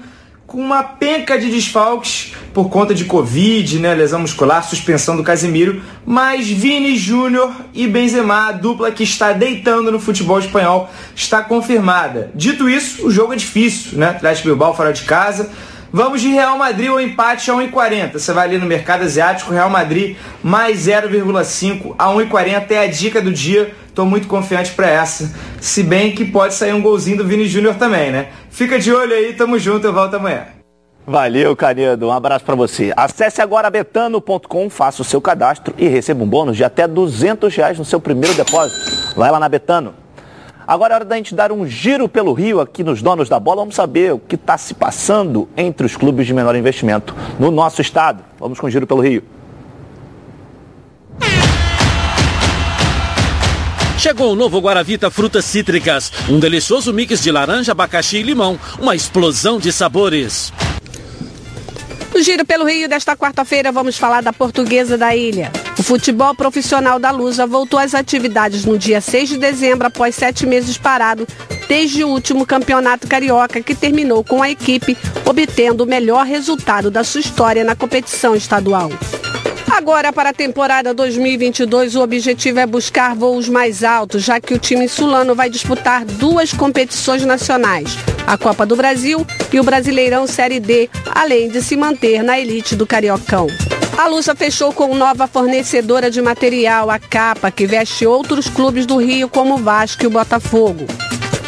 [SPEAKER 14] com uma penca de desfalques por conta de Covid, né, lesão muscular, suspensão do Casemiro, mas Vini Júnior e Benzema, a dupla que está deitando no futebol espanhol, está confirmada. Dito isso, o jogo é difícil, né? Atlético Bilbao fora de casa, Vamos de Real Madrid ou empate a 1,40. Você vai ali no mercado asiático, Real Madrid mais 0,5 a 1,40 é a dica do dia. Estou muito confiante para essa. Se bem que pode sair um golzinho do Vini Júnior também, né? Fica de olho aí, tamo junto, eu volto amanhã.
[SPEAKER 1] Valeu, Canedo. Um abraço para você. Acesse agora betano.com, faça o seu cadastro e receba um bônus de até 200 reais no seu primeiro depósito. Vai lá na Betano. Agora é hora da gente dar um giro pelo Rio aqui nos donos da bola. Vamos saber o que está se passando entre os clubes de menor investimento no nosso estado. Vamos com o giro pelo Rio.
[SPEAKER 15] Chegou o novo Guaravita Frutas Cítricas, um delicioso mix de laranja, abacaxi e limão, uma explosão de sabores.
[SPEAKER 8] No Giro pelo Rio desta quarta-feira vamos falar da Portuguesa da Ilha. O futebol profissional da Lusa voltou às atividades no dia 6 de dezembro após sete meses parado desde o último campeonato carioca que terminou com a equipe obtendo o melhor resultado da sua história na competição estadual. Agora, para a temporada 2022, o objetivo é buscar voos mais altos, já que o time sulano vai disputar duas competições nacionais, a Copa do Brasil e o Brasileirão Série D, além de se manter na elite do Cariocão. A Lusa fechou com nova fornecedora de material, a Capa, que veste outros clubes do Rio como o Vasco e o Botafogo.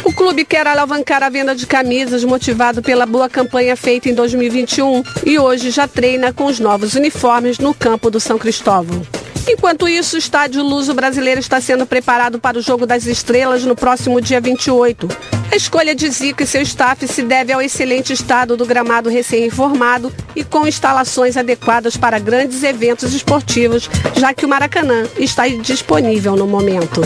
[SPEAKER 8] O clube quer alavancar a venda de camisas motivado pela boa campanha feita em 2021 e hoje já treina com os novos uniformes no campo do São Cristóvão. Enquanto isso, o estádio Luso Brasileiro está sendo preparado para o Jogo das Estrelas no próximo dia 28. A escolha de Zico e seu staff se deve ao excelente estado do gramado recém-reformado e com instalações adequadas para grandes eventos esportivos, já que o Maracanã está disponível no momento.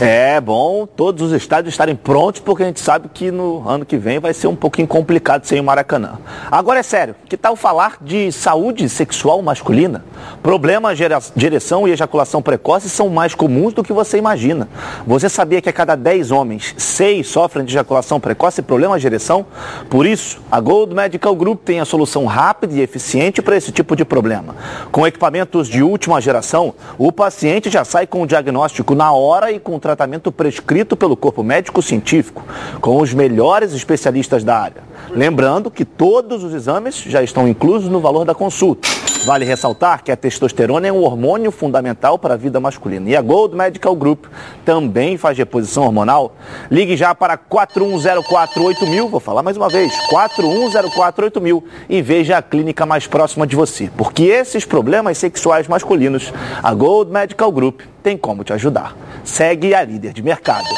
[SPEAKER 1] É bom todos os estádios estarem prontos, porque a gente sabe que no ano que vem vai ser um pouquinho complicado sem o Maracanã. Agora é sério, que tal falar de saúde sexual masculina? Problemas de ereção e ejaculação precoce são mais comuns do que você imagina. Você sabia que a cada 10 homens, 6 sofrem de ejaculação precoce e problemas de ereção? Por isso, a Gold Medical Group tem a solução rápida e eficiente para esse tipo de problema. Com equipamentos de última geração, o paciente já sai com o diagnóstico na hora e com o tratamento prescrito pelo corpo médico científico, com os melhores especialistas da área. Lembrando que todos os exames já estão inclusos no valor da consulta. Vale ressaltar que a testosterona é um hormônio fundamental para a vida masculina. E a Gold Medical Group também faz reposição hormonal. Ligue já para 41048000, vou falar mais uma vez, 41048000 e veja a clínica mais próxima de você. Porque esses problemas sexuais masculinos, a Gold Medical Group tem como te ajudar. Segue a líder de mercado.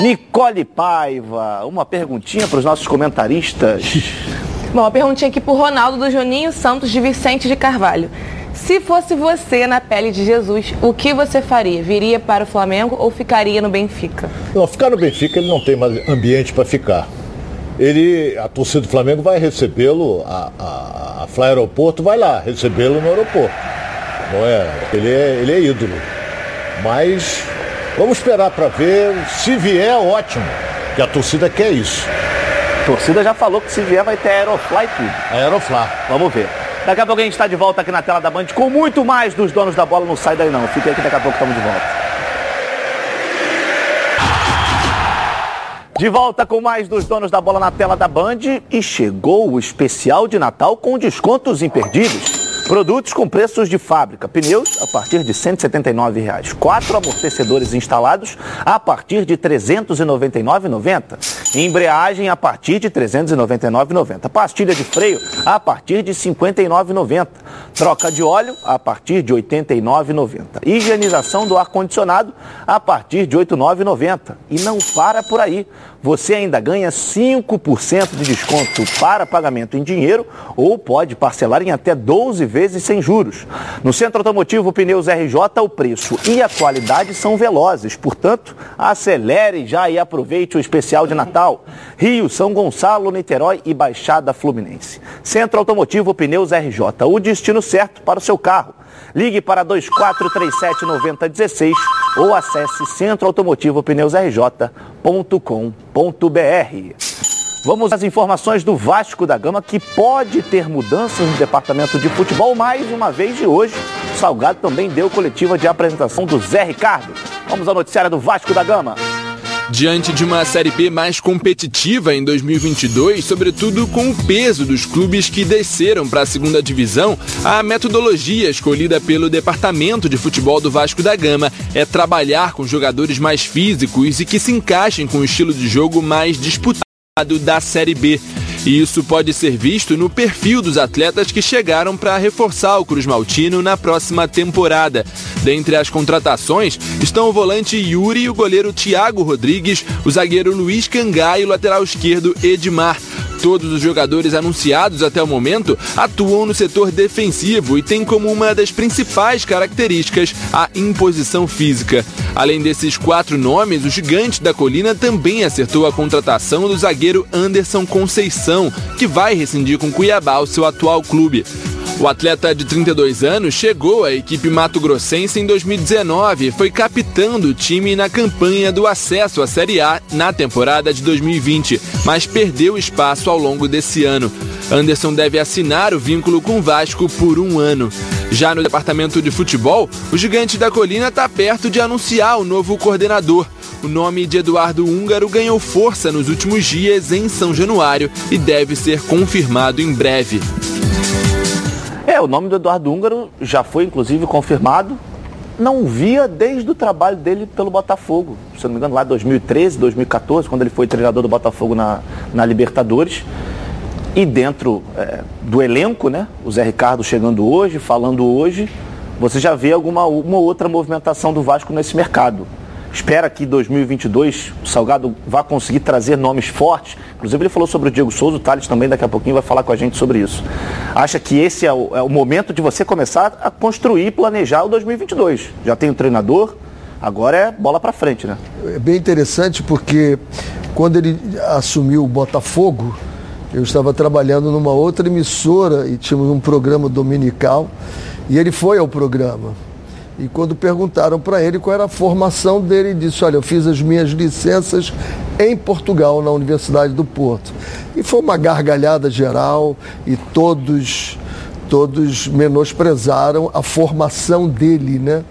[SPEAKER 1] Nicole Paiva, uma perguntinha para os nossos comentaristas. *laughs*
[SPEAKER 6] Bom, a perguntinha aqui pro Ronaldo do Juninho Santos de Vicente de Carvalho. Se fosse você na pele de Jesus, o que você faria? Viria para o Flamengo ou ficaria no Benfica?
[SPEAKER 3] Não, ficar no Benfica ele não tem mais ambiente para ficar. Ele, a torcida do Flamengo vai recebê-lo, a, a, a Fly Aeroporto vai lá recebê-lo no aeroporto. Não é? Ele é, ele é ídolo. Mas vamos esperar para ver. Se vier, ótimo. Que a torcida quer isso.
[SPEAKER 1] A torcida já falou que se vier vai ter Aerofly tudo.
[SPEAKER 3] Aerofly.
[SPEAKER 1] Vamos ver. Daqui a pouco a gente está de volta aqui na tela da Band com muito mais dos donos da bola. Não sai daí não. Fica aí que daqui a pouco estamos de volta. De volta com mais dos donos da bola na tela da Band e chegou o especial de Natal com descontos imperdíveis. Produtos com preços de fábrica. Pneus a partir de 179 reais. Quatro amortecedores instalados a partir de R$ 399,90. Embreagem a partir de R$ 399,90. Pastilha de freio a partir de R$ 59,90. Troca de óleo a partir de R$ 89,90. Higienização do ar-condicionado a partir de R$ 89,90. E não para por aí. Você ainda ganha 5% de desconto para pagamento em dinheiro ou pode parcelar em até 12 vezes sem juros. No Centro Automotivo Pneus RJ, o preço e a qualidade são velozes. Portanto, acelere já e aproveite o especial de Natal. Rio, São Gonçalo, Niterói e Baixada Fluminense. Centro Automotivo Pneus RJ, o destino certo para o seu carro. Ligue para 2437-9016 ou acesse centroautomotivopneusrj.com.br. Vamos às informações do Vasco da Gama, que pode ter mudanças no departamento de futebol. Mais uma vez de hoje, Salgado também deu coletiva de apresentação do Zé Ricardo. Vamos ao noticiário do Vasco da Gama.
[SPEAKER 16] Diante de uma Série B mais competitiva em 2022, sobretudo com o peso dos clubes que desceram para a segunda divisão, a metodologia escolhida pelo Departamento de Futebol do Vasco da Gama é trabalhar com jogadores mais físicos e que se encaixem com o estilo de jogo mais disputado da Série B. E isso pode ser visto no perfil dos atletas que chegaram para reforçar o Cruz Maltino na próxima temporada. Dentre as contratações estão o volante Yuri e o goleiro Thiago Rodrigues, o zagueiro Luiz Cangá e o lateral esquerdo Edmar. Todos os jogadores anunciados até o momento atuam no setor defensivo e têm como uma das principais características a imposição física. Além desses quatro nomes, o gigante da colina também acertou a contratação do zagueiro Anderson Conceição, que vai rescindir com Cuiabá, o seu atual clube. O atleta de 32 anos chegou à equipe mato-grossense em 2019 e foi capitão do time na campanha do acesso à Série A na temporada de 2020, mas perdeu espaço ao longo desse ano. Anderson deve assinar o vínculo com o Vasco por um ano. Já no departamento de futebol, o gigante da colina está perto de anunciar o novo coordenador. O nome de Eduardo Húngaro ganhou força nos últimos dias em São Januário e deve ser confirmado em breve.
[SPEAKER 1] O nome do Eduardo Húngaro já foi inclusive confirmado. Não via desde o trabalho dele pelo Botafogo. Se não me engano, lá em 2013, 2014, quando ele foi treinador do Botafogo na, na Libertadores. E dentro é, do elenco, né? O Zé Ricardo chegando hoje, falando hoje, você já vê alguma uma outra movimentação do Vasco nesse mercado. Espera que 2022 o Salgado vá conseguir trazer nomes fortes. Inclusive ele falou sobre o Diego Souza, o Thales também daqui a pouquinho vai falar com a gente sobre isso. Acha que esse é o, é o momento de você começar a construir e planejar o 2022. Já tem o treinador, agora é bola para frente, né?
[SPEAKER 2] É bem interessante porque quando ele assumiu o Botafogo, eu estava trabalhando numa outra emissora e tínhamos um programa dominical e ele foi ao programa. E quando perguntaram para ele qual era a formação dele, ele disse: Olha, eu fiz as minhas licenças em Portugal, na Universidade do Porto. E foi uma gargalhada geral e todos, todos menosprezaram a formação dele, né?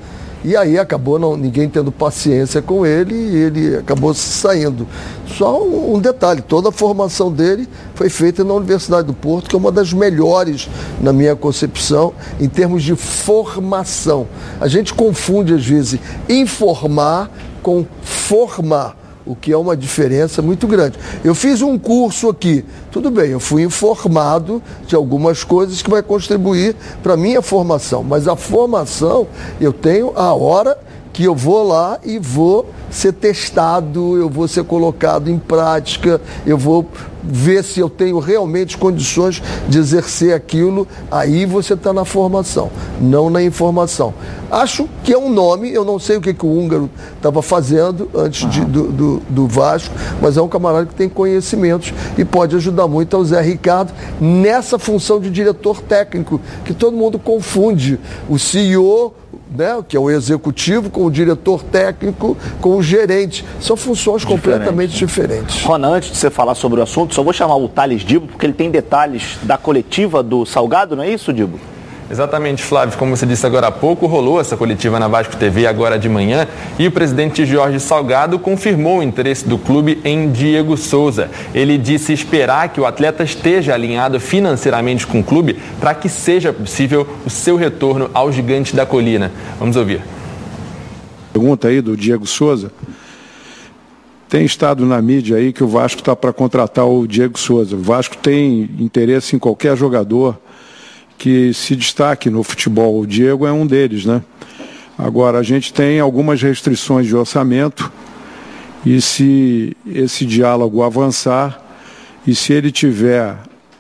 [SPEAKER 2] E aí acabou não, ninguém tendo paciência com ele e ele acabou saindo. Só um, um, detalhe, toda a formação dele foi feita na Universidade do Porto, que é uma das melhores, na minha concepção, em termos de formação. A gente confunde, às vezes, informar com formar o que é uma diferença muito grande. Eu fiz um curso aqui, tudo bem, eu fui informado de algumas coisas que vai contribuir para a minha formação, mas a formação eu tenho a hora que eu vou lá e vou ser testado, eu vou ser colocado em prática, eu vou ver se eu tenho realmente condições de exercer aquilo, aí você está na formação, não na informação. Acho que é um nome, eu não sei o que, que o húngaro estava fazendo antes de, do, do, do, Vasco, mas é um camarada que tem conhecimentos e pode ajudar muito ao Zé Ricardo nessa função de diretor técnico, que todo mundo confunde. O CEO, né, que é o executivo, com o diretor técnico, com o gerente. São funções Diferente. completamente diferentes.
[SPEAKER 1] Ronan, antes de você falar sobre o assunto, só vou chamar o Thales Dibo, porque ele tem detalhes da coletiva do Salgado, não é isso, Dibo?
[SPEAKER 12] Exatamente, Flávio. Como você disse agora há pouco, rolou essa coletiva na Vasco TV agora de manhã e o presidente Jorge Salgado confirmou o interesse do clube em Diego Souza. Ele disse esperar que o atleta esteja alinhado financeiramente com o clube para que seja possível o seu retorno ao gigante da colina. Vamos ouvir.
[SPEAKER 17] Pergunta aí do Diego Souza. Tem estado na mídia aí que o Vasco está para contratar o Diego Souza. O Vasco tem interesse em qualquer jogador que se destaque no futebol. O Diego é um deles, né? Agora, a gente tem algumas restrições de orçamento e se esse diálogo avançar e se ele tiver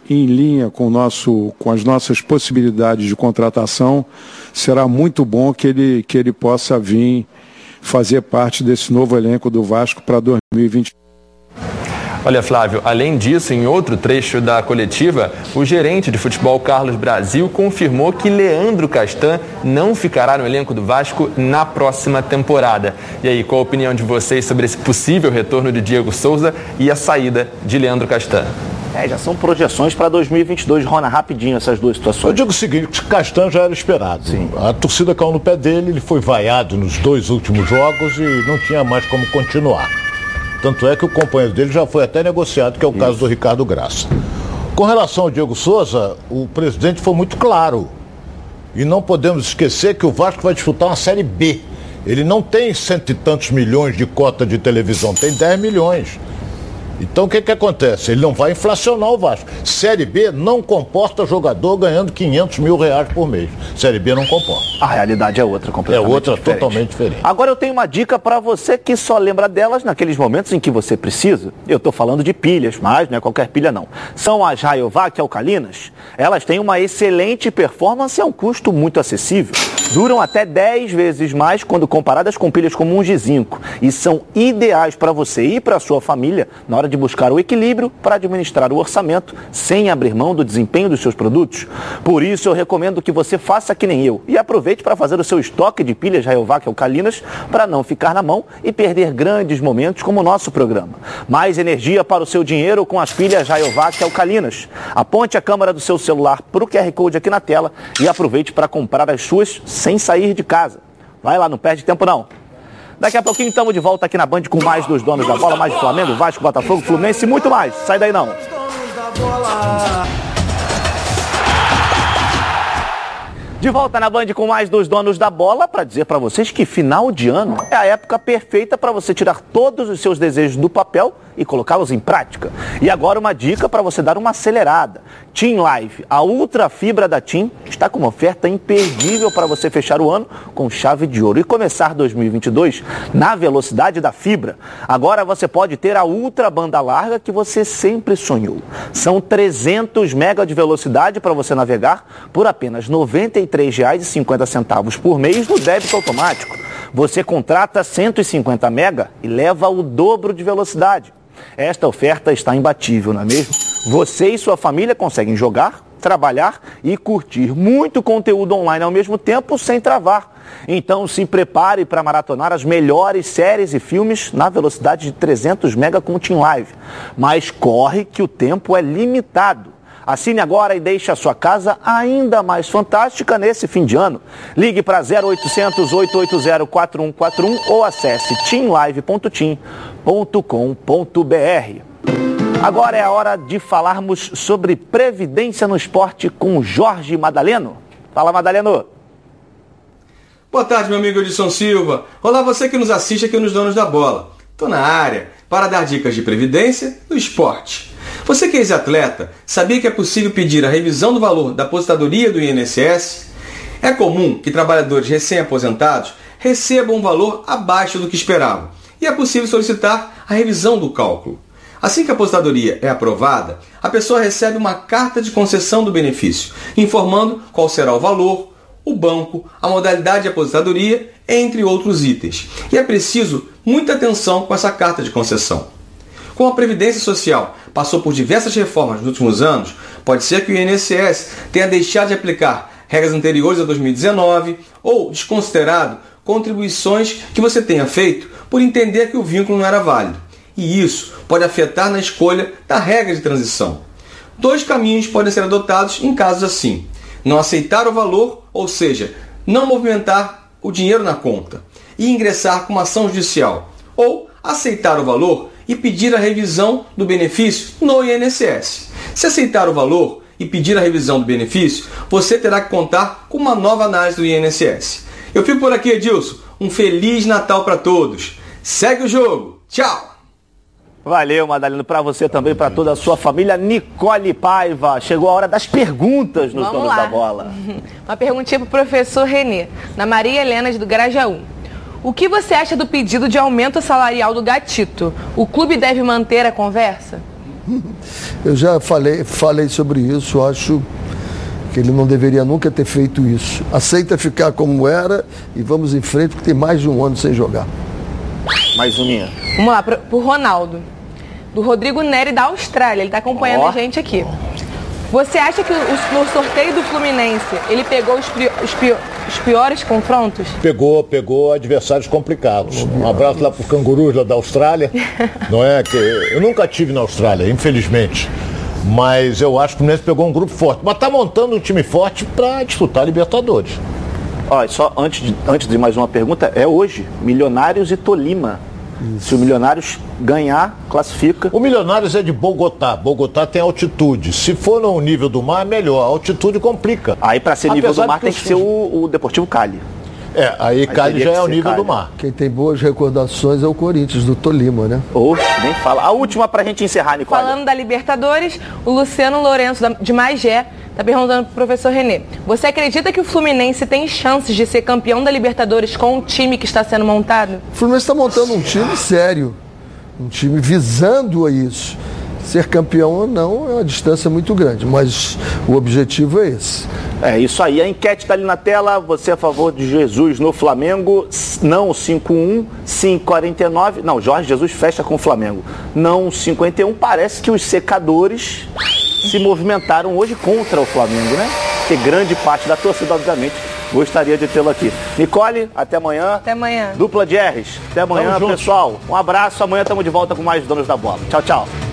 [SPEAKER 17] em linha com, nosso, com as nossas possibilidades de contratação, será muito bom que ele, que ele possa vir fazer parte desse novo elenco do Vasco para 2020.
[SPEAKER 12] Olha, Flávio, além disso, em outro trecho da coletiva, o gerente de futebol Carlos Brasil confirmou que Leandro Castan não ficará no elenco do Vasco na próxima temporada. E aí, qual a opinião de vocês sobre esse possível retorno de Diego Souza e a saída de Leandro Castan?
[SPEAKER 1] É, já são projeções para 2022. Rona, rapidinho essas duas situações. Eu
[SPEAKER 3] digo o seguinte, Castan já era esperado. Sim. A torcida caiu no pé dele, ele foi vaiado nos dois últimos jogos e não tinha mais como continuar. Tanto é que o companheiro dele já foi até negociado, que é o Isso. caso do Ricardo Graça. Com relação ao Diego Souza, o presidente foi muito claro. E não podemos esquecer que o Vasco vai disputar uma Série B. Ele não tem cento e tantos milhões de cota de televisão, tem 10 milhões. Então o que, que acontece? Ele não vai inflacionar o Vasco. Série B não comporta jogador ganhando 500 mil reais por mês. Série B não comporta.
[SPEAKER 1] A realidade é outra, completamente
[SPEAKER 3] É outra,
[SPEAKER 1] diferente.
[SPEAKER 3] totalmente diferente.
[SPEAKER 1] Agora eu tenho uma dica para você que só lembra delas naqueles momentos em que você precisa. Eu estou falando de pilhas, mas não é qualquer pilha não. São as Rayovac alcalinas. Elas têm uma excelente performance a um custo muito acessível. Duram até 10 vezes mais quando comparadas com pilhas comuns de zinco e são ideais para você e para sua família na hora de buscar o equilíbrio para administrar o orçamento sem abrir mão do desempenho dos seus produtos. Por isso, eu recomendo que você faça que nem eu e aproveite para fazer o seu estoque de pilhas Rayovac alcalinas para não ficar na mão e perder grandes momentos como o nosso programa. Mais energia para o seu dinheiro com as pilhas Rayovac alcalinas. Aponte a câmera do seu celular para o QR Code aqui na tela e aproveite para comprar as suas sem sair de casa. Vai lá, não perde tempo não. Daqui a pouquinho estamos de volta aqui na Band com mais dos donos da bola, mais de Flamengo, Vasco, Botafogo, Fluminense e muito mais. Sai daí não. De volta na Band com mais dos donos da bola para dizer para vocês que final de ano é a época perfeita para você tirar todos os seus desejos do papel e colocá-los em prática. E agora uma dica para você dar uma acelerada. Team Live, a ultra fibra da Team, está com uma oferta imperdível para você fechar o ano com chave de ouro e começar 2022 na velocidade da fibra. Agora você pode ter a ultra banda larga que você sempre sonhou. São 300 mega de velocidade para você navegar por apenas 93 33,50 por mês no débito automático. Você contrata 150 mega e leva o dobro de velocidade. Esta oferta está imbatível, não é mesmo? Você e sua família conseguem jogar, trabalhar e curtir muito conteúdo online ao mesmo tempo sem travar. Então se prepare para maratonar as melhores séries e filmes na velocidade de 300 mega com Team Live. Mas corre que o tempo é limitado. Assine agora e deixe a sua casa ainda mais fantástica nesse fim de ano. Ligue para 0800 880 4141 ou acesse teamlive.tim.com.br. Agora é a hora de falarmos sobre previdência no esporte com Jorge Madaleno. Fala, Madaleno.
[SPEAKER 18] Boa tarde, meu amigo Edson Silva. Olá, você que nos assiste aqui nos Donos da Bola. Tô na área para dar dicas de previdência no esporte. Você que é ex-atleta, sabia que é possível pedir a revisão do valor da aposentadoria do INSS? É comum que trabalhadores recém-aposentados recebam um valor abaixo do que esperavam e é possível solicitar a revisão do cálculo. Assim que a aposentadoria é aprovada, a pessoa recebe uma carta de concessão do benefício, informando qual será o valor, o banco, a modalidade de aposentadoria, entre outros itens. E é preciso muita atenção com essa carta de concessão. Como a Previdência Social passou por diversas reformas nos últimos anos, pode ser que o INSS tenha deixado de aplicar regras anteriores a 2019 ou desconsiderado contribuições que você tenha feito por entender que o vínculo não era válido. E isso pode afetar na escolha da regra de transição. Dois caminhos podem ser adotados em casos assim: não aceitar o valor, ou seja, não movimentar o dinheiro na conta e ingressar com uma ação judicial, ou aceitar o valor e pedir a revisão do benefício no INSS. Se aceitar o valor e pedir a revisão do benefício, você terá que contar com uma nova análise do INSS. Eu fico por aqui, Edilson. Um feliz Natal para todos. Segue o jogo. Tchau!
[SPEAKER 1] Valeu, Madalena, para você também, para toda a sua família. Nicole Paiva, chegou a hora das perguntas nos
[SPEAKER 6] Vamos
[SPEAKER 1] da Bola. *laughs*
[SPEAKER 6] Uma perguntinha pro professor Renê, na Maria Helena do Grajaú. O que você acha do pedido de aumento salarial do Gatito? O clube deve manter a conversa? *laughs*
[SPEAKER 2] Eu já falei, falei sobre isso, acho que ele não deveria nunca ter feito isso. Aceita ficar como era e vamos em frente, porque tem mais de um ano sem jogar.
[SPEAKER 1] Mais uma.
[SPEAKER 6] Vamos lá, pro, pro Ronaldo. Do Rodrigo Neri da Austrália, ele tá acompanhando
[SPEAKER 3] Ó.
[SPEAKER 6] a gente aqui. Você acha que o- no sorteio do Fluminense ele pegou os, pri- os pi- os piores confrontos?
[SPEAKER 3] Pegou, pegou adversários complicados. Um abraço lá pro cangurus lá da Austrália. *laughs* Não é que eu nunca tive na Austrália, infelizmente. Mas eu acho que o Fluminense pegou um grupo forte. Mas tá montando um time forte para disputar a Libertadores.
[SPEAKER 1] Ó, só antes de, antes de mais uma pergunta, é hoje, Milionários e Tolima. Se o Milionários ganhar, classifica.
[SPEAKER 3] O Milionários é de Bogotá. Bogotá tem altitude. Se for no nível do mar, é melhor. A altitude complica.
[SPEAKER 1] Aí para ser nível
[SPEAKER 3] Apesar
[SPEAKER 1] do mar
[SPEAKER 3] de
[SPEAKER 1] tem que ser o, o Deportivo Cali.
[SPEAKER 3] É, aí Cali
[SPEAKER 1] teria
[SPEAKER 3] já
[SPEAKER 1] que
[SPEAKER 3] é o nível
[SPEAKER 1] Cali.
[SPEAKER 3] do mar.
[SPEAKER 2] Quem tem boas recordações é o Corinthians, do Tolima, né?
[SPEAKER 1] Ou nem fala. A última pra gente encerrar, Nicole.
[SPEAKER 6] Falando da Libertadores, o Luciano Lourenço de Magé tá perguntando pro professor Renê. Você acredita que o Fluminense tem chances de ser campeão da Libertadores com o time que está sendo montado?
[SPEAKER 2] O Fluminense está montando um time sério, um time visando a isso. Ser campeão ou não é uma distância muito grande, mas o objetivo é esse.
[SPEAKER 1] É isso aí, a enquete está ali na tela. Você é a favor de Jesus no Flamengo? Não 51, sim 49. Não, Jorge Jesus fecha com o Flamengo. Não 51. Parece que os secadores se movimentaram hoje contra o Flamengo, né? Que grande parte da torcida, obviamente, gostaria de tê-lo aqui. Nicole, até amanhã.
[SPEAKER 6] Até amanhã.
[SPEAKER 1] Dupla de R's. Até amanhã,
[SPEAKER 3] Tamo junto.
[SPEAKER 1] pessoal. Um abraço. Amanhã estamos de volta com mais Donos da Bola. Tchau, tchau.